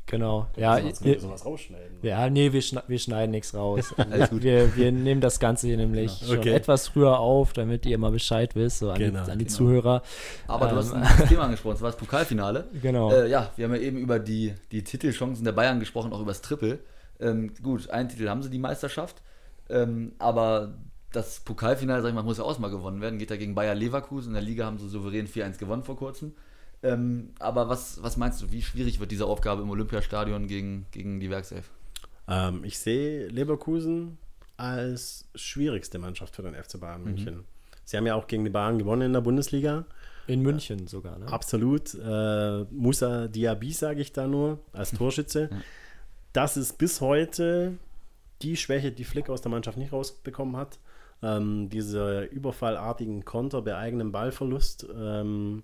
Genau. Ja, ihr, sowas rausschneiden. Ja, nee, wir, schneiden, wir schneiden nichts raus. *laughs* Wir, wir nehmen das Ganze hier nämlich genau. okay. schon etwas früher auf, damit ihr mal Bescheid wisst, so an, genau, die, an die genau. Zuhörer. Aber ähm, du hast ein Thema angesprochen, das war das Pokalfinale. Genau. Äh, ja, wir haben ja eben über die, die Titelchancen der Bayern gesprochen, auch über das Triple. Ähm, gut, einen Titel haben sie, die Meisterschaft. Ähm, aber das Pokalfinale, sag ich mal, muss ja auch mal gewonnen werden. Geht da gegen Bayer Leverkusen. In der Liga haben sie souverän 4-1 gewonnen vor kurzem. Ähm, aber was, was meinst du, wie schwierig wird diese Aufgabe im Olympiastadion gegen, gegen die Werkself? Ähm, ich sehe Leverkusen als schwierigste Mannschaft für den FC Bayern München. Mhm. Sie haben ja auch gegen die Bayern gewonnen in der Bundesliga. In München äh, sogar, ne? Absolut. Äh, Musa Diaby, sage ich da nur, als Torschütze. Ja. Das ist bis heute die Schwäche, die Flick aus der Mannschaft nicht rausbekommen hat. Ähm, diese überfallartigen Konter bei eigenem Ballverlust. Ähm,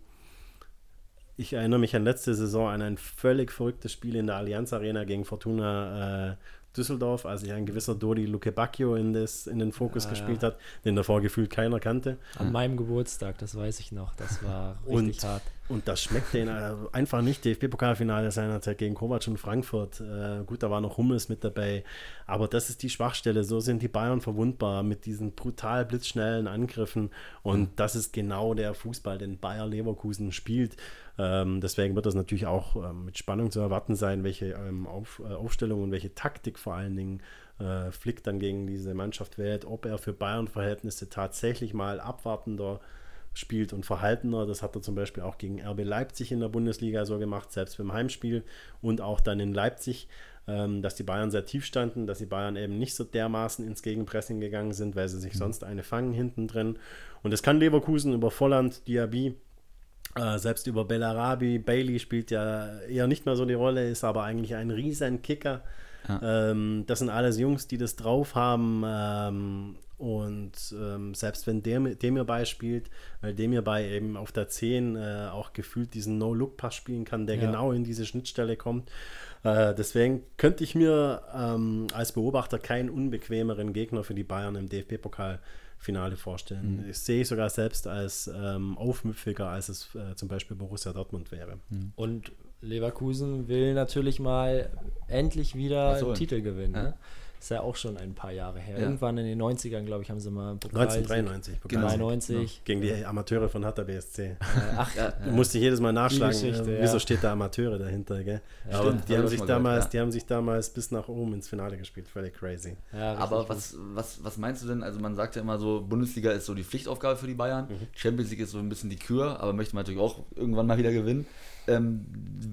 ich erinnere mich an letzte Saison an ein völlig verrücktes Spiel in der Allianz Arena gegen Fortuna äh, Düsseldorf, als sich ein gewisser Dodi Luke Bacchio in, das, in den Fokus ja, gespielt ja. hat, den davor gefühlt keiner kannte. An meinem Geburtstag, das weiß ich noch, das war *laughs* richtig und, hart. Und das schmeckt denen einfach nicht. DFB-Pokalfinale seinerzeit gegen Kovac und Frankfurt. Äh, gut, da war noch Hummels mit dabei. Aber das ist die Schwachstelle. So sind die Bayern verwundbar mit diesen brutal blitzschnellen Angriffen. Und mhm. das ist genau der Fußball, den Bayer Leverkusen spielt. Ähm, deswegen wird das natürlich auch ähm, mit Spannung zu erwarten sein, welche ähm, Auf, äh, Aufstellung und welche Taktik vor allen Dingen äh, Flick dann gegen diese Mannschaft wählt, ob er für Bayern-Verhältnisse tatsächlich mal abwartender spielt und verhaltener. Das hat er zum Beispiel auch gegen RB Leipzig in der Bundesliga so gemacht, selbst beim Heimspiel und auch dann in Leipzig, ähm, dass die Bayern sehr tief standen, dass die Bayern eben nicht so dermaßen ins Gegenpressing gegangen sind, weil sie sich mhm. sonst eine fangen hinten drin. Und das kann Leverkusen über Volland, Diaby, äh, selbst über Bellarabi. Bailey spielt ja eher nicht mehr so die Rolle, ist aber eigentlich ein riesen Kicker. Ja. Ähm, das sind alles Jungs, die das drauf haben. Ähm, und ähm, selbst wenn der, Demir beispielt, weil Demir bei eben auf der 10 äh, auch gefühlt diesen No-Look-Pass spielen kann, der ja. genau in diese Schnittstelle kommt. Äh, deswegen könnte ich mir ähm, als Beobachter keinen unbequemeren Gegner für die Bayern im DFB-Pokal-Finale vorstellen. Mhm. Ich sehe ich sogar selbst als ähm, aufmüpfiger, als es äh, zum Beispiel Borussia Dortmund wäre. Mhm. Und Leverkusen will natürlich mal endlich wieder so. Titel gewinnen. Ja. Ne? Ist ja auch schon ein paar Jahre her. Ja. Irgendwann in den 90ern, glaube ich, haben sie mal Pokal 1993. Pokal 93. Gegen die Amateure von Hertha BSC. Äh, ach, ja, du musst dich jedes Mal nachschlagen. Äh, wieso steht da Amateure dahinter, gell? Ja, Aber die haben, sich damals, gehört, die haben sich damals bis nach oben ins Finale gespielt. Völlig crazy. Aber was, was, was meinst du denn? Also man sagt ja immer so, Bundesliga ist so die Pflichtaufgabe für die Bayern. Mhm. Champions League ist so ein bisschen die Kür, aber möchte man natürlich auch irgendwann mal wieder gewinnen. Ähm,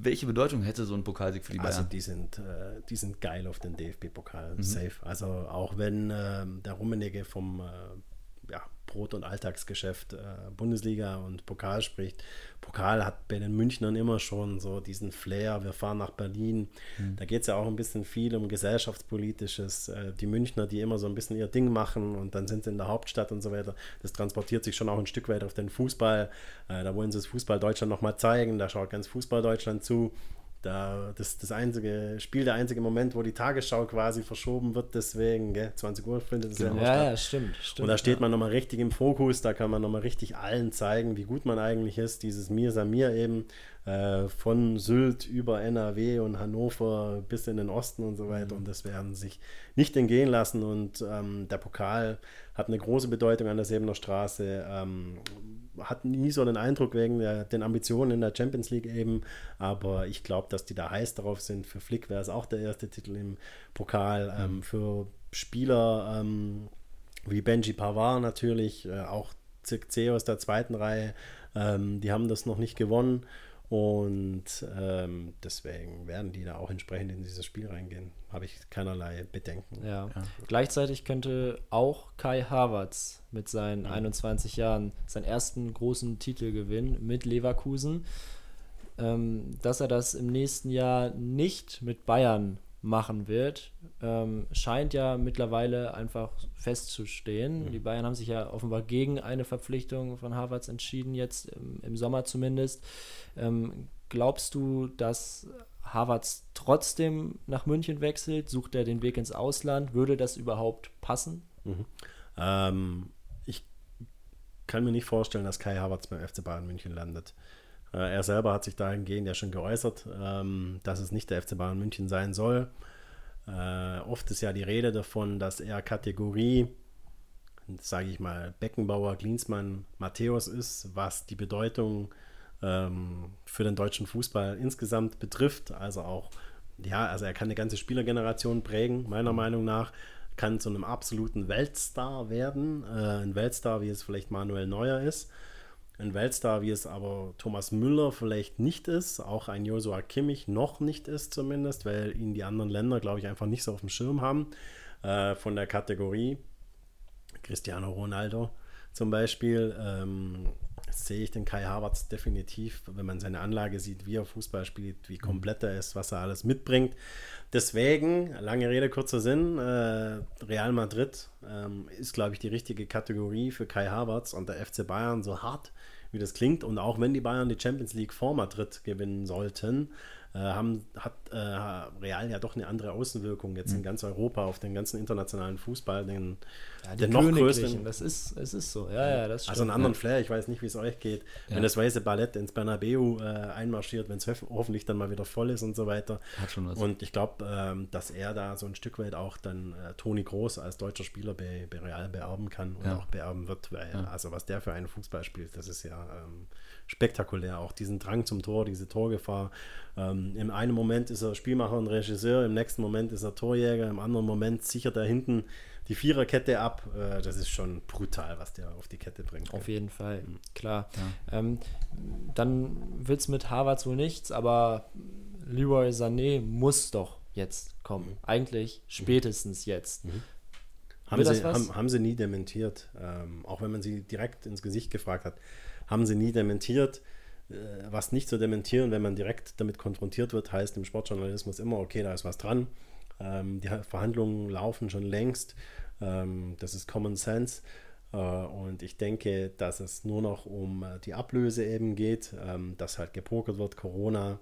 welche Bedeutung hätte so ein Pokalsieg für die also Bayern? Also die sind, äh, die sind geil auf den DFB-Pokal, mhm. Safe. Also auch wenn äh, der Rummenigge vom äh, ja, Brot- und Alltagsgeschäft äh, Bundesliga und Pokal spricht. Pokal hat bei den Münchnern immer schon so diesen Flair, wir fahren nach Berlin. Mhm. Da geht es ja auch ein bisschen viel um gesellschaftspolitisches. Äh, die Münchner, die immer so ein bisschen ihr Ding machen und dann sind sie in der Hauptstadt und so weiter. Das transportiert sich schon auch ein Stück weit auf den Fußball. Äh, da wollen sie das Fußball Deutschland nochmal zeigen, da schaut ganz Fußball Deutschland zu. Da, das, das einzige Spiel, der einzige Moment, wo die Tagesschau quasi verschoben wird, deswegen, gell, 20 Uhr findet es genau. ja Ja, ja, stimmt, stimmt. Und da steht ja. man nochmal richtig im Fokus, da kann man nochmal richtig allen zeigen, wie gut man eigentlich ist. Dieses Mir Samir eben äh, von Sylt über NRW und Hannover bis in den Osten und so weiter. Mhm. Und das werden sich nicht entgehen lassen. Und ähm, der Pokal hat eine große Bedeutung an der Sebener Straße. Ähm, hat nie so einen Eindruck wegen der, den Ambitionen in der Champions League eben, aber ich glaube, dass die da heiß darauf sind. Für Flick wäre es auch der erste Titel im Pokal. Ähm, für Spieler ähm, wie Benji Pavard natürlich, äh, auch C aus der zweiten Reihe, ähm, die haben das noch nicht gewonnen. Und ähm, deswegen werden die da auch entsprechend in dieses Spiel reingehen. Habe ich keinerlei Bedenken. Ja. ja. Gleichzeitig könnte auch Kai Havertz mit seinen mhm. 21 Jahren seinen ersten großen Titel gewinnen mit Leverkusen. Ähm, dass er das im nächsten Jahr nicht mit Bayern machen wird, ähm, scheint ja mittlerweile einfach festzustehen. Mhm. Die Bayern haben sich ja offenbar gegen eine Verpflichtung von Harvards entschieden, jetzt im, im Sommer zumindest. Ähm, glaubst du, dass Harvards trotzdem nach München wechselt? Sucht er den Weg ins Ausland? Würde das überhaupt passen? Mhm. Ähm, ich kann mir nicht vorstellen, dass Kai Havertz beim FC Bayern München landet. Äh, er selber hat sich dahingehend ja schon geäußert, ähm, dass es nicht der FC Bayern München sein soll. Äh, oft ist ja die Rede davon, dass er Kategorie, sage ich mal, Beckenbauer, Klinsmann, Matthäus ist, was die Bedeutung ähm, für den deutschen Fußball insgesamt betrifft. Also auch, ja, also er kann eine ganze Spielergeneration prägen, meiner Meinung nach kann zu einem absoluten Weltstar werden. Äh, ein Weltstar, wie es vielleicht Manuel Neuer ist ein Weltstar, wie es aber Thomas Müller vielleicht nicht ist, auch ein Joshua Kimmich noch nicht ist zumindest, weil ihn die anderen Länder, glaube ich, einfach nicht so auf dem Schirm haben. Äh, von der Kategorie Cristiano Ronaldo zum Beispiel ähm, sehe ich den Kai Havertz definitiv, wenn man seine Anlage sieht, wie er Fußball spielt, wie komplett er ist, was er alles mitbringt. Deswegen, lange Rede, kurzer Sinn, äh, Real Madrid ähm, ist, glaube ich, die richtige Kategorie für Kai Havertz und der FC Bayern, so hart wie das klingt. Und auch wenn die Bayern die Champions League vor Madrid gewinnen sollten, haben, hat äh, Real ja doch eine andere Außenwirkung jetzt mhm. in ganz Europa auf den ganzen internationalen Fußball, den, ja, den noch größeren. Das ist, es ist so, ja, ja, das Also einen anderen Flair, ich weiß nicht, wie es euch geht. Ja. Wenn das weiße Ballett ins Bernabeu äh, einmarschiert, wenn es hoffentlich dann mal wieder voll ist und so weiter. Hat schon was. Und ich glaube, ähm, dass er da so ein Stück weit auch dann äh, Toni Groß als deutscher Spieler bei, bei Real beerben kann und ja. auch beerben wird, weil also was der für einen Fußball spielt, das ist ja ähm, spektakulär. Auch diesen Drang zum Tor, diese Torgefahr. Ähm, Im einen Moment ist er Spielmacher und Regisseur, im nächsten Moment ist er Torjäger, im anderen Moment sichert er hinten die Viererkette ab. Äh, das ist schon brutal, was der auf die Kette bringt. Auf jeden Fall, klar. Ähm, dann wird es mit Harvards wohl nichts, aber Leroy Sané muss doch jetzt kommen. Eigentlich spätestens jetzt. Haben sie, haben, haben sie nie dementiert. Ähm, auch wenn man sie direkt ins Gesicht gefragt hat, haben sie nie dementiert. Äh, was nicht zu dementieren, wenn man direkt damit konfrontiert wird, heißt im Sportjournalismus immer, okay, da ist was dran. Ähm, die Verhandlungen laufen schon längst. Ähm, das ist Common Sense. Äh, und ich denke, dass es nur noch um äh, die Ablöse eben geht, ähm, dass halt gepokert wird, Corona,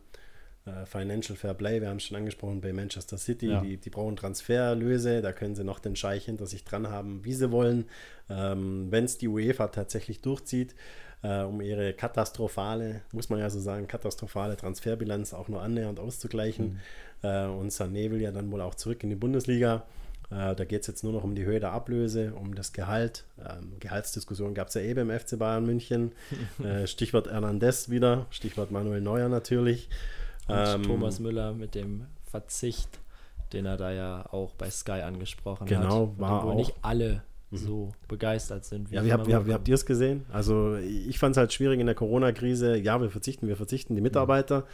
äh, Financial Fair Play, wir haben es schon angesprochen bei Manchester City, Ja. die, die brauchen Transferlöse, da können sie noch den Scheich hinter sich dran haben, wie sie wollen. Ähm, Wenn es die UEFA tatsächlich durchzieht, äh, um ihre katastrophale, muss man ja so sagen, katastrophale Transferbilanz auch nur annähernd auszugleichen. Äh, und Sané will ja dann wohl auch zurück in die Bundesliga. Äh, da geht es jetzt nur noch um die Höhe der Ablöse, um das Gehalt. Ähm, Gehaltsdiskussion gab es ja eh beim FC Bayern München. *laughs* äh, Stichwort Hernandez wieder, Stichwort Manuel Neuer natürlich. Ähm, Thomas Müller mit dem Verzicht, den er da ja auch bei Sky angesprochen Genau, hat. war und wo auch- nicht alle so begeistert sind. Ja, wie habt, wie, wie habt ihr es gesehen? Also ich fand es halt schwierig in der Corona-Krise. Ja, wir verzichten, wir verzichten die Mitarbeiter.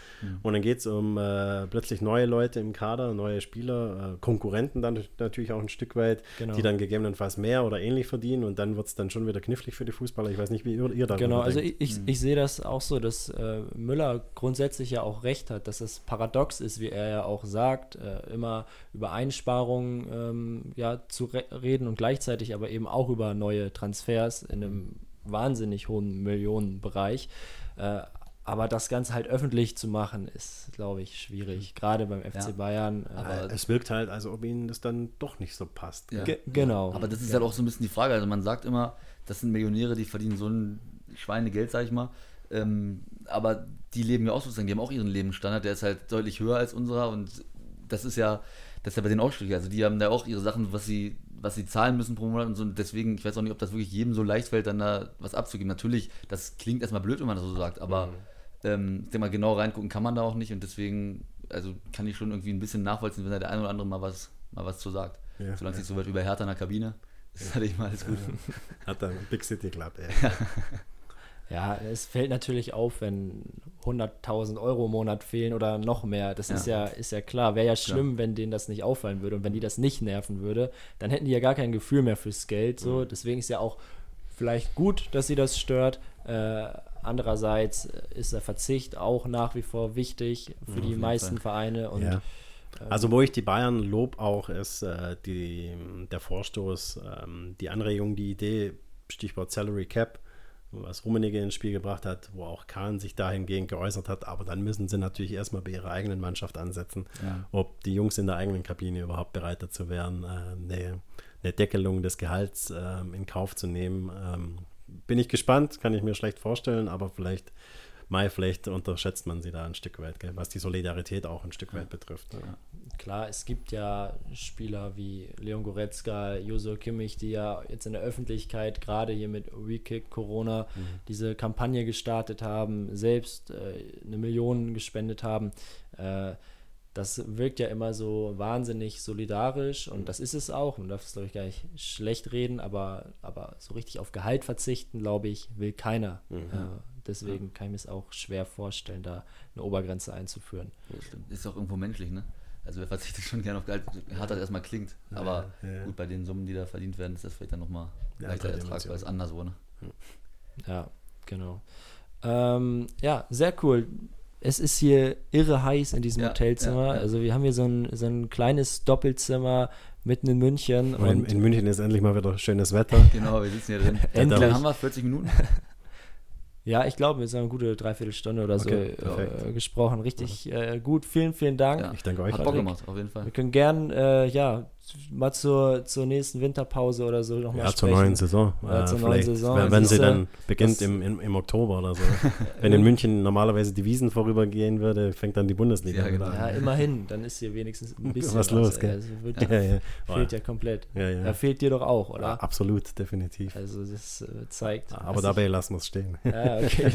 Und dann geht es um äh, plötzlich neue Leute im Kader, neue Spieler, äh, Konkurrenten dann natürlich auch ein Stück weit, Genau. die dann gegebenenfalls mehr oder ähnlich verdienen. Und dann wird es dann schon wieder knifflig für die Fußballer. Ich weiß nicht, wie ihr, ihr darüber Genau, also denkt. ich, ich, ich sehe das auch so, dass äh, Müller grundsätzlich ja auch recht hat, dass es paradox ist, wie er ja auch sagt, äh, immer über Einsparungen ähm, ja, zu re reden und gleichzeitig aber eben auch über neue Transfers in einem wahnsinnig hohen Millionenbereich. Äh, aber das Ganze halt öffentlich zu machen, ist, glaube ich, schwierig, gerade beim FC Ja. Bayern. Äh, Aber- es wirkt halt, als ob ihnen das dann doch nicht so passt. Ja. ge genau. Aber das ist halt auch so ein bisschen die Frage. Also man sagt immer, das sind Millionäre, die verdienen so ein Schweinegeld, sag ich mal. Ähm, aber die leben ja auch sozusagen, die haben auch ihren Lebensstandard, der ist halt deutlich höher als unserer und das ist ja, das ist ja bei denen auch schwierig. Also die haben da auch ihre Sachen, was sie, was sie zahlen müssen pro Monat und so. Und deswegen, ich weiß auch nicht, ob das wirklich jedem so leicht fällt, dann da was abzugeben. Natürlich, das klingt erstmal blöd, wenn man das so sagt, aber ähm, ich denke mal, genau reingucken kann man da auch nicht und deswegen, also kann ich schon irgendwie ein bisschen nachvollziehen, wenn da der eine oder andere mal was, mal was zu sagt. Ja, Solange es ja. nicht so weit über Hertha in der Kabine ist, hatte ich mal alles gut. Hat dann Big City Club, ey. *laughs* Ja, es fällt natürlich auf, wenn 100.000 Euro im Monat fehlen oder noch mehr. Das ist ja ist ja klar. Wäre ja schlimm, wenn denen das nicht auffallen würde und wenn die das nicht nerven würde, dann hätten die ja gar kein Gefühl mehr fürs Geld. So, deswegen ist ja auch vielleicht gut, dass sie das stört. Äh, andererseits ist der Verzicht auch nach wie vor wichtig für die jeden meisten Fall. Vereine und Ja. Also wo ich die Bayern lob auch, ist äh, die, der Vorstoß, ähm, die Anregung, die Idee, Stichwort Salary Cap, was Rummenigge ins Spiel gebracht hat, wo auch Kahn sich dahingehend geäußert hat, aber dann müssen sie natürlich erstmal bei ihrer eigenen Mannschaft ansetzen, ob die Jungs in der eigenen Kabine überhaupt bereit dazu wären, äh, eine, eine Deckelung des Gehalts ähm, in Kauf zu nehmen. Ähm, bin ich gespannt, kann ich mir schlecht vorstellen, aber vielleicht Mai, vielleicht unterschätzt man sie da ein Stück weit, gell, was die Solidarität auch ein Stück weit betrifft. ne? Klar, es gibt ja Spieler wie Leon Goretzka, Joso Kimmich, die ja jetzt in der Öffentlichkeit gerade hier mit WeKick Corona diese Kampagne gestartet haben, selbst äh, eine Million gespendet haben. Äh, das wirkt ja immer so wahnsinnig solidarisch und das ist es auch. Man darf es, glaube ich, gar nicht schlecht reden, aber, aber so richtig auf Gehalt verzichten, glaube ich, will keiner. Äh, deswegen kann ich mir es auch schwer vorstellen, da eine Obergrenze einzuführen. Das stimmt. Ist auch irgendwo menschlich, ne? Also wer verzichtet schon gerne auf Gehalt, hart das erstmal klingt. Aber ja, ja. gut, bei den Summen, die da verdient werden, ist das vielleicht dann nochmal Ja, leichter ertragbar als anderswo, ne? Ja, genau. Ähm, ja, sehr cool. Es ist hier irre heiß in diesem Ja, Hotelzimmer. ja, ja. Also wir haben hier so ein, so ein kleines Doppelzimmer mitten in München. Und in, in München ist endlich mal wieder schönes Wetter. Genau, wir sitzen hier drin. *laughs* Endlich. lange haben wir? 40 Minuten? Ja, ich glaube, wir haben eine gute Dreiviertelstunde oder so Okay, perfekt. äh, gesprochen. Richtig äh, gut. Vielen, vielen Dank. Ja. Ich danke euch. Hat Bock gemacht, auf jeden Fall. Wir können gern, äh, ja, mal zur, zur nächsten Winterpause oder so nochmal Ja, zur sprechen. neuen Saison. Ja, äh, zur neuen Saison. Wenn, wenn sie dann beginnt im, im, im Oktober oder so. *laughs* wenn in München normalerweise die Wiesen vorübergehen würde, fängt dann die Bundesliga Ja, genau. wieder Ja, an. immerhin. Dann ist hier wenigstens ein *laughs* bisschen Was los, gell? Also wird, *laughs* Ja, ja. Fehlt ja komplett. Ja, fehlt dir doch auch, oder? Ja, absolut, definitiv. Also das äh, zeigt. Aber dabei lassen wir es stehen. Ich, ja, okay.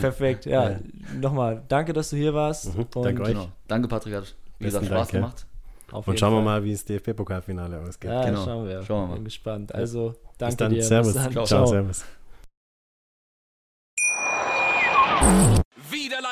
Perfekt. Ja, Ja. nochmal, danke, dass du hier warst. Mhm, Und danke euch. Genau. Danke, Patrick, hat wie gesagt Spaß Dank, gemacht. Auf Und schauen wir Fall. mal, wie das DFB-Pokalfinale ausgeht. Ja, Genau. schauen wir. Schauen wir mal. Bin gespannt. Also, danke Bis dann, dir. Servus. Bis dann. Ciao, Ciao. Servus. Wieder live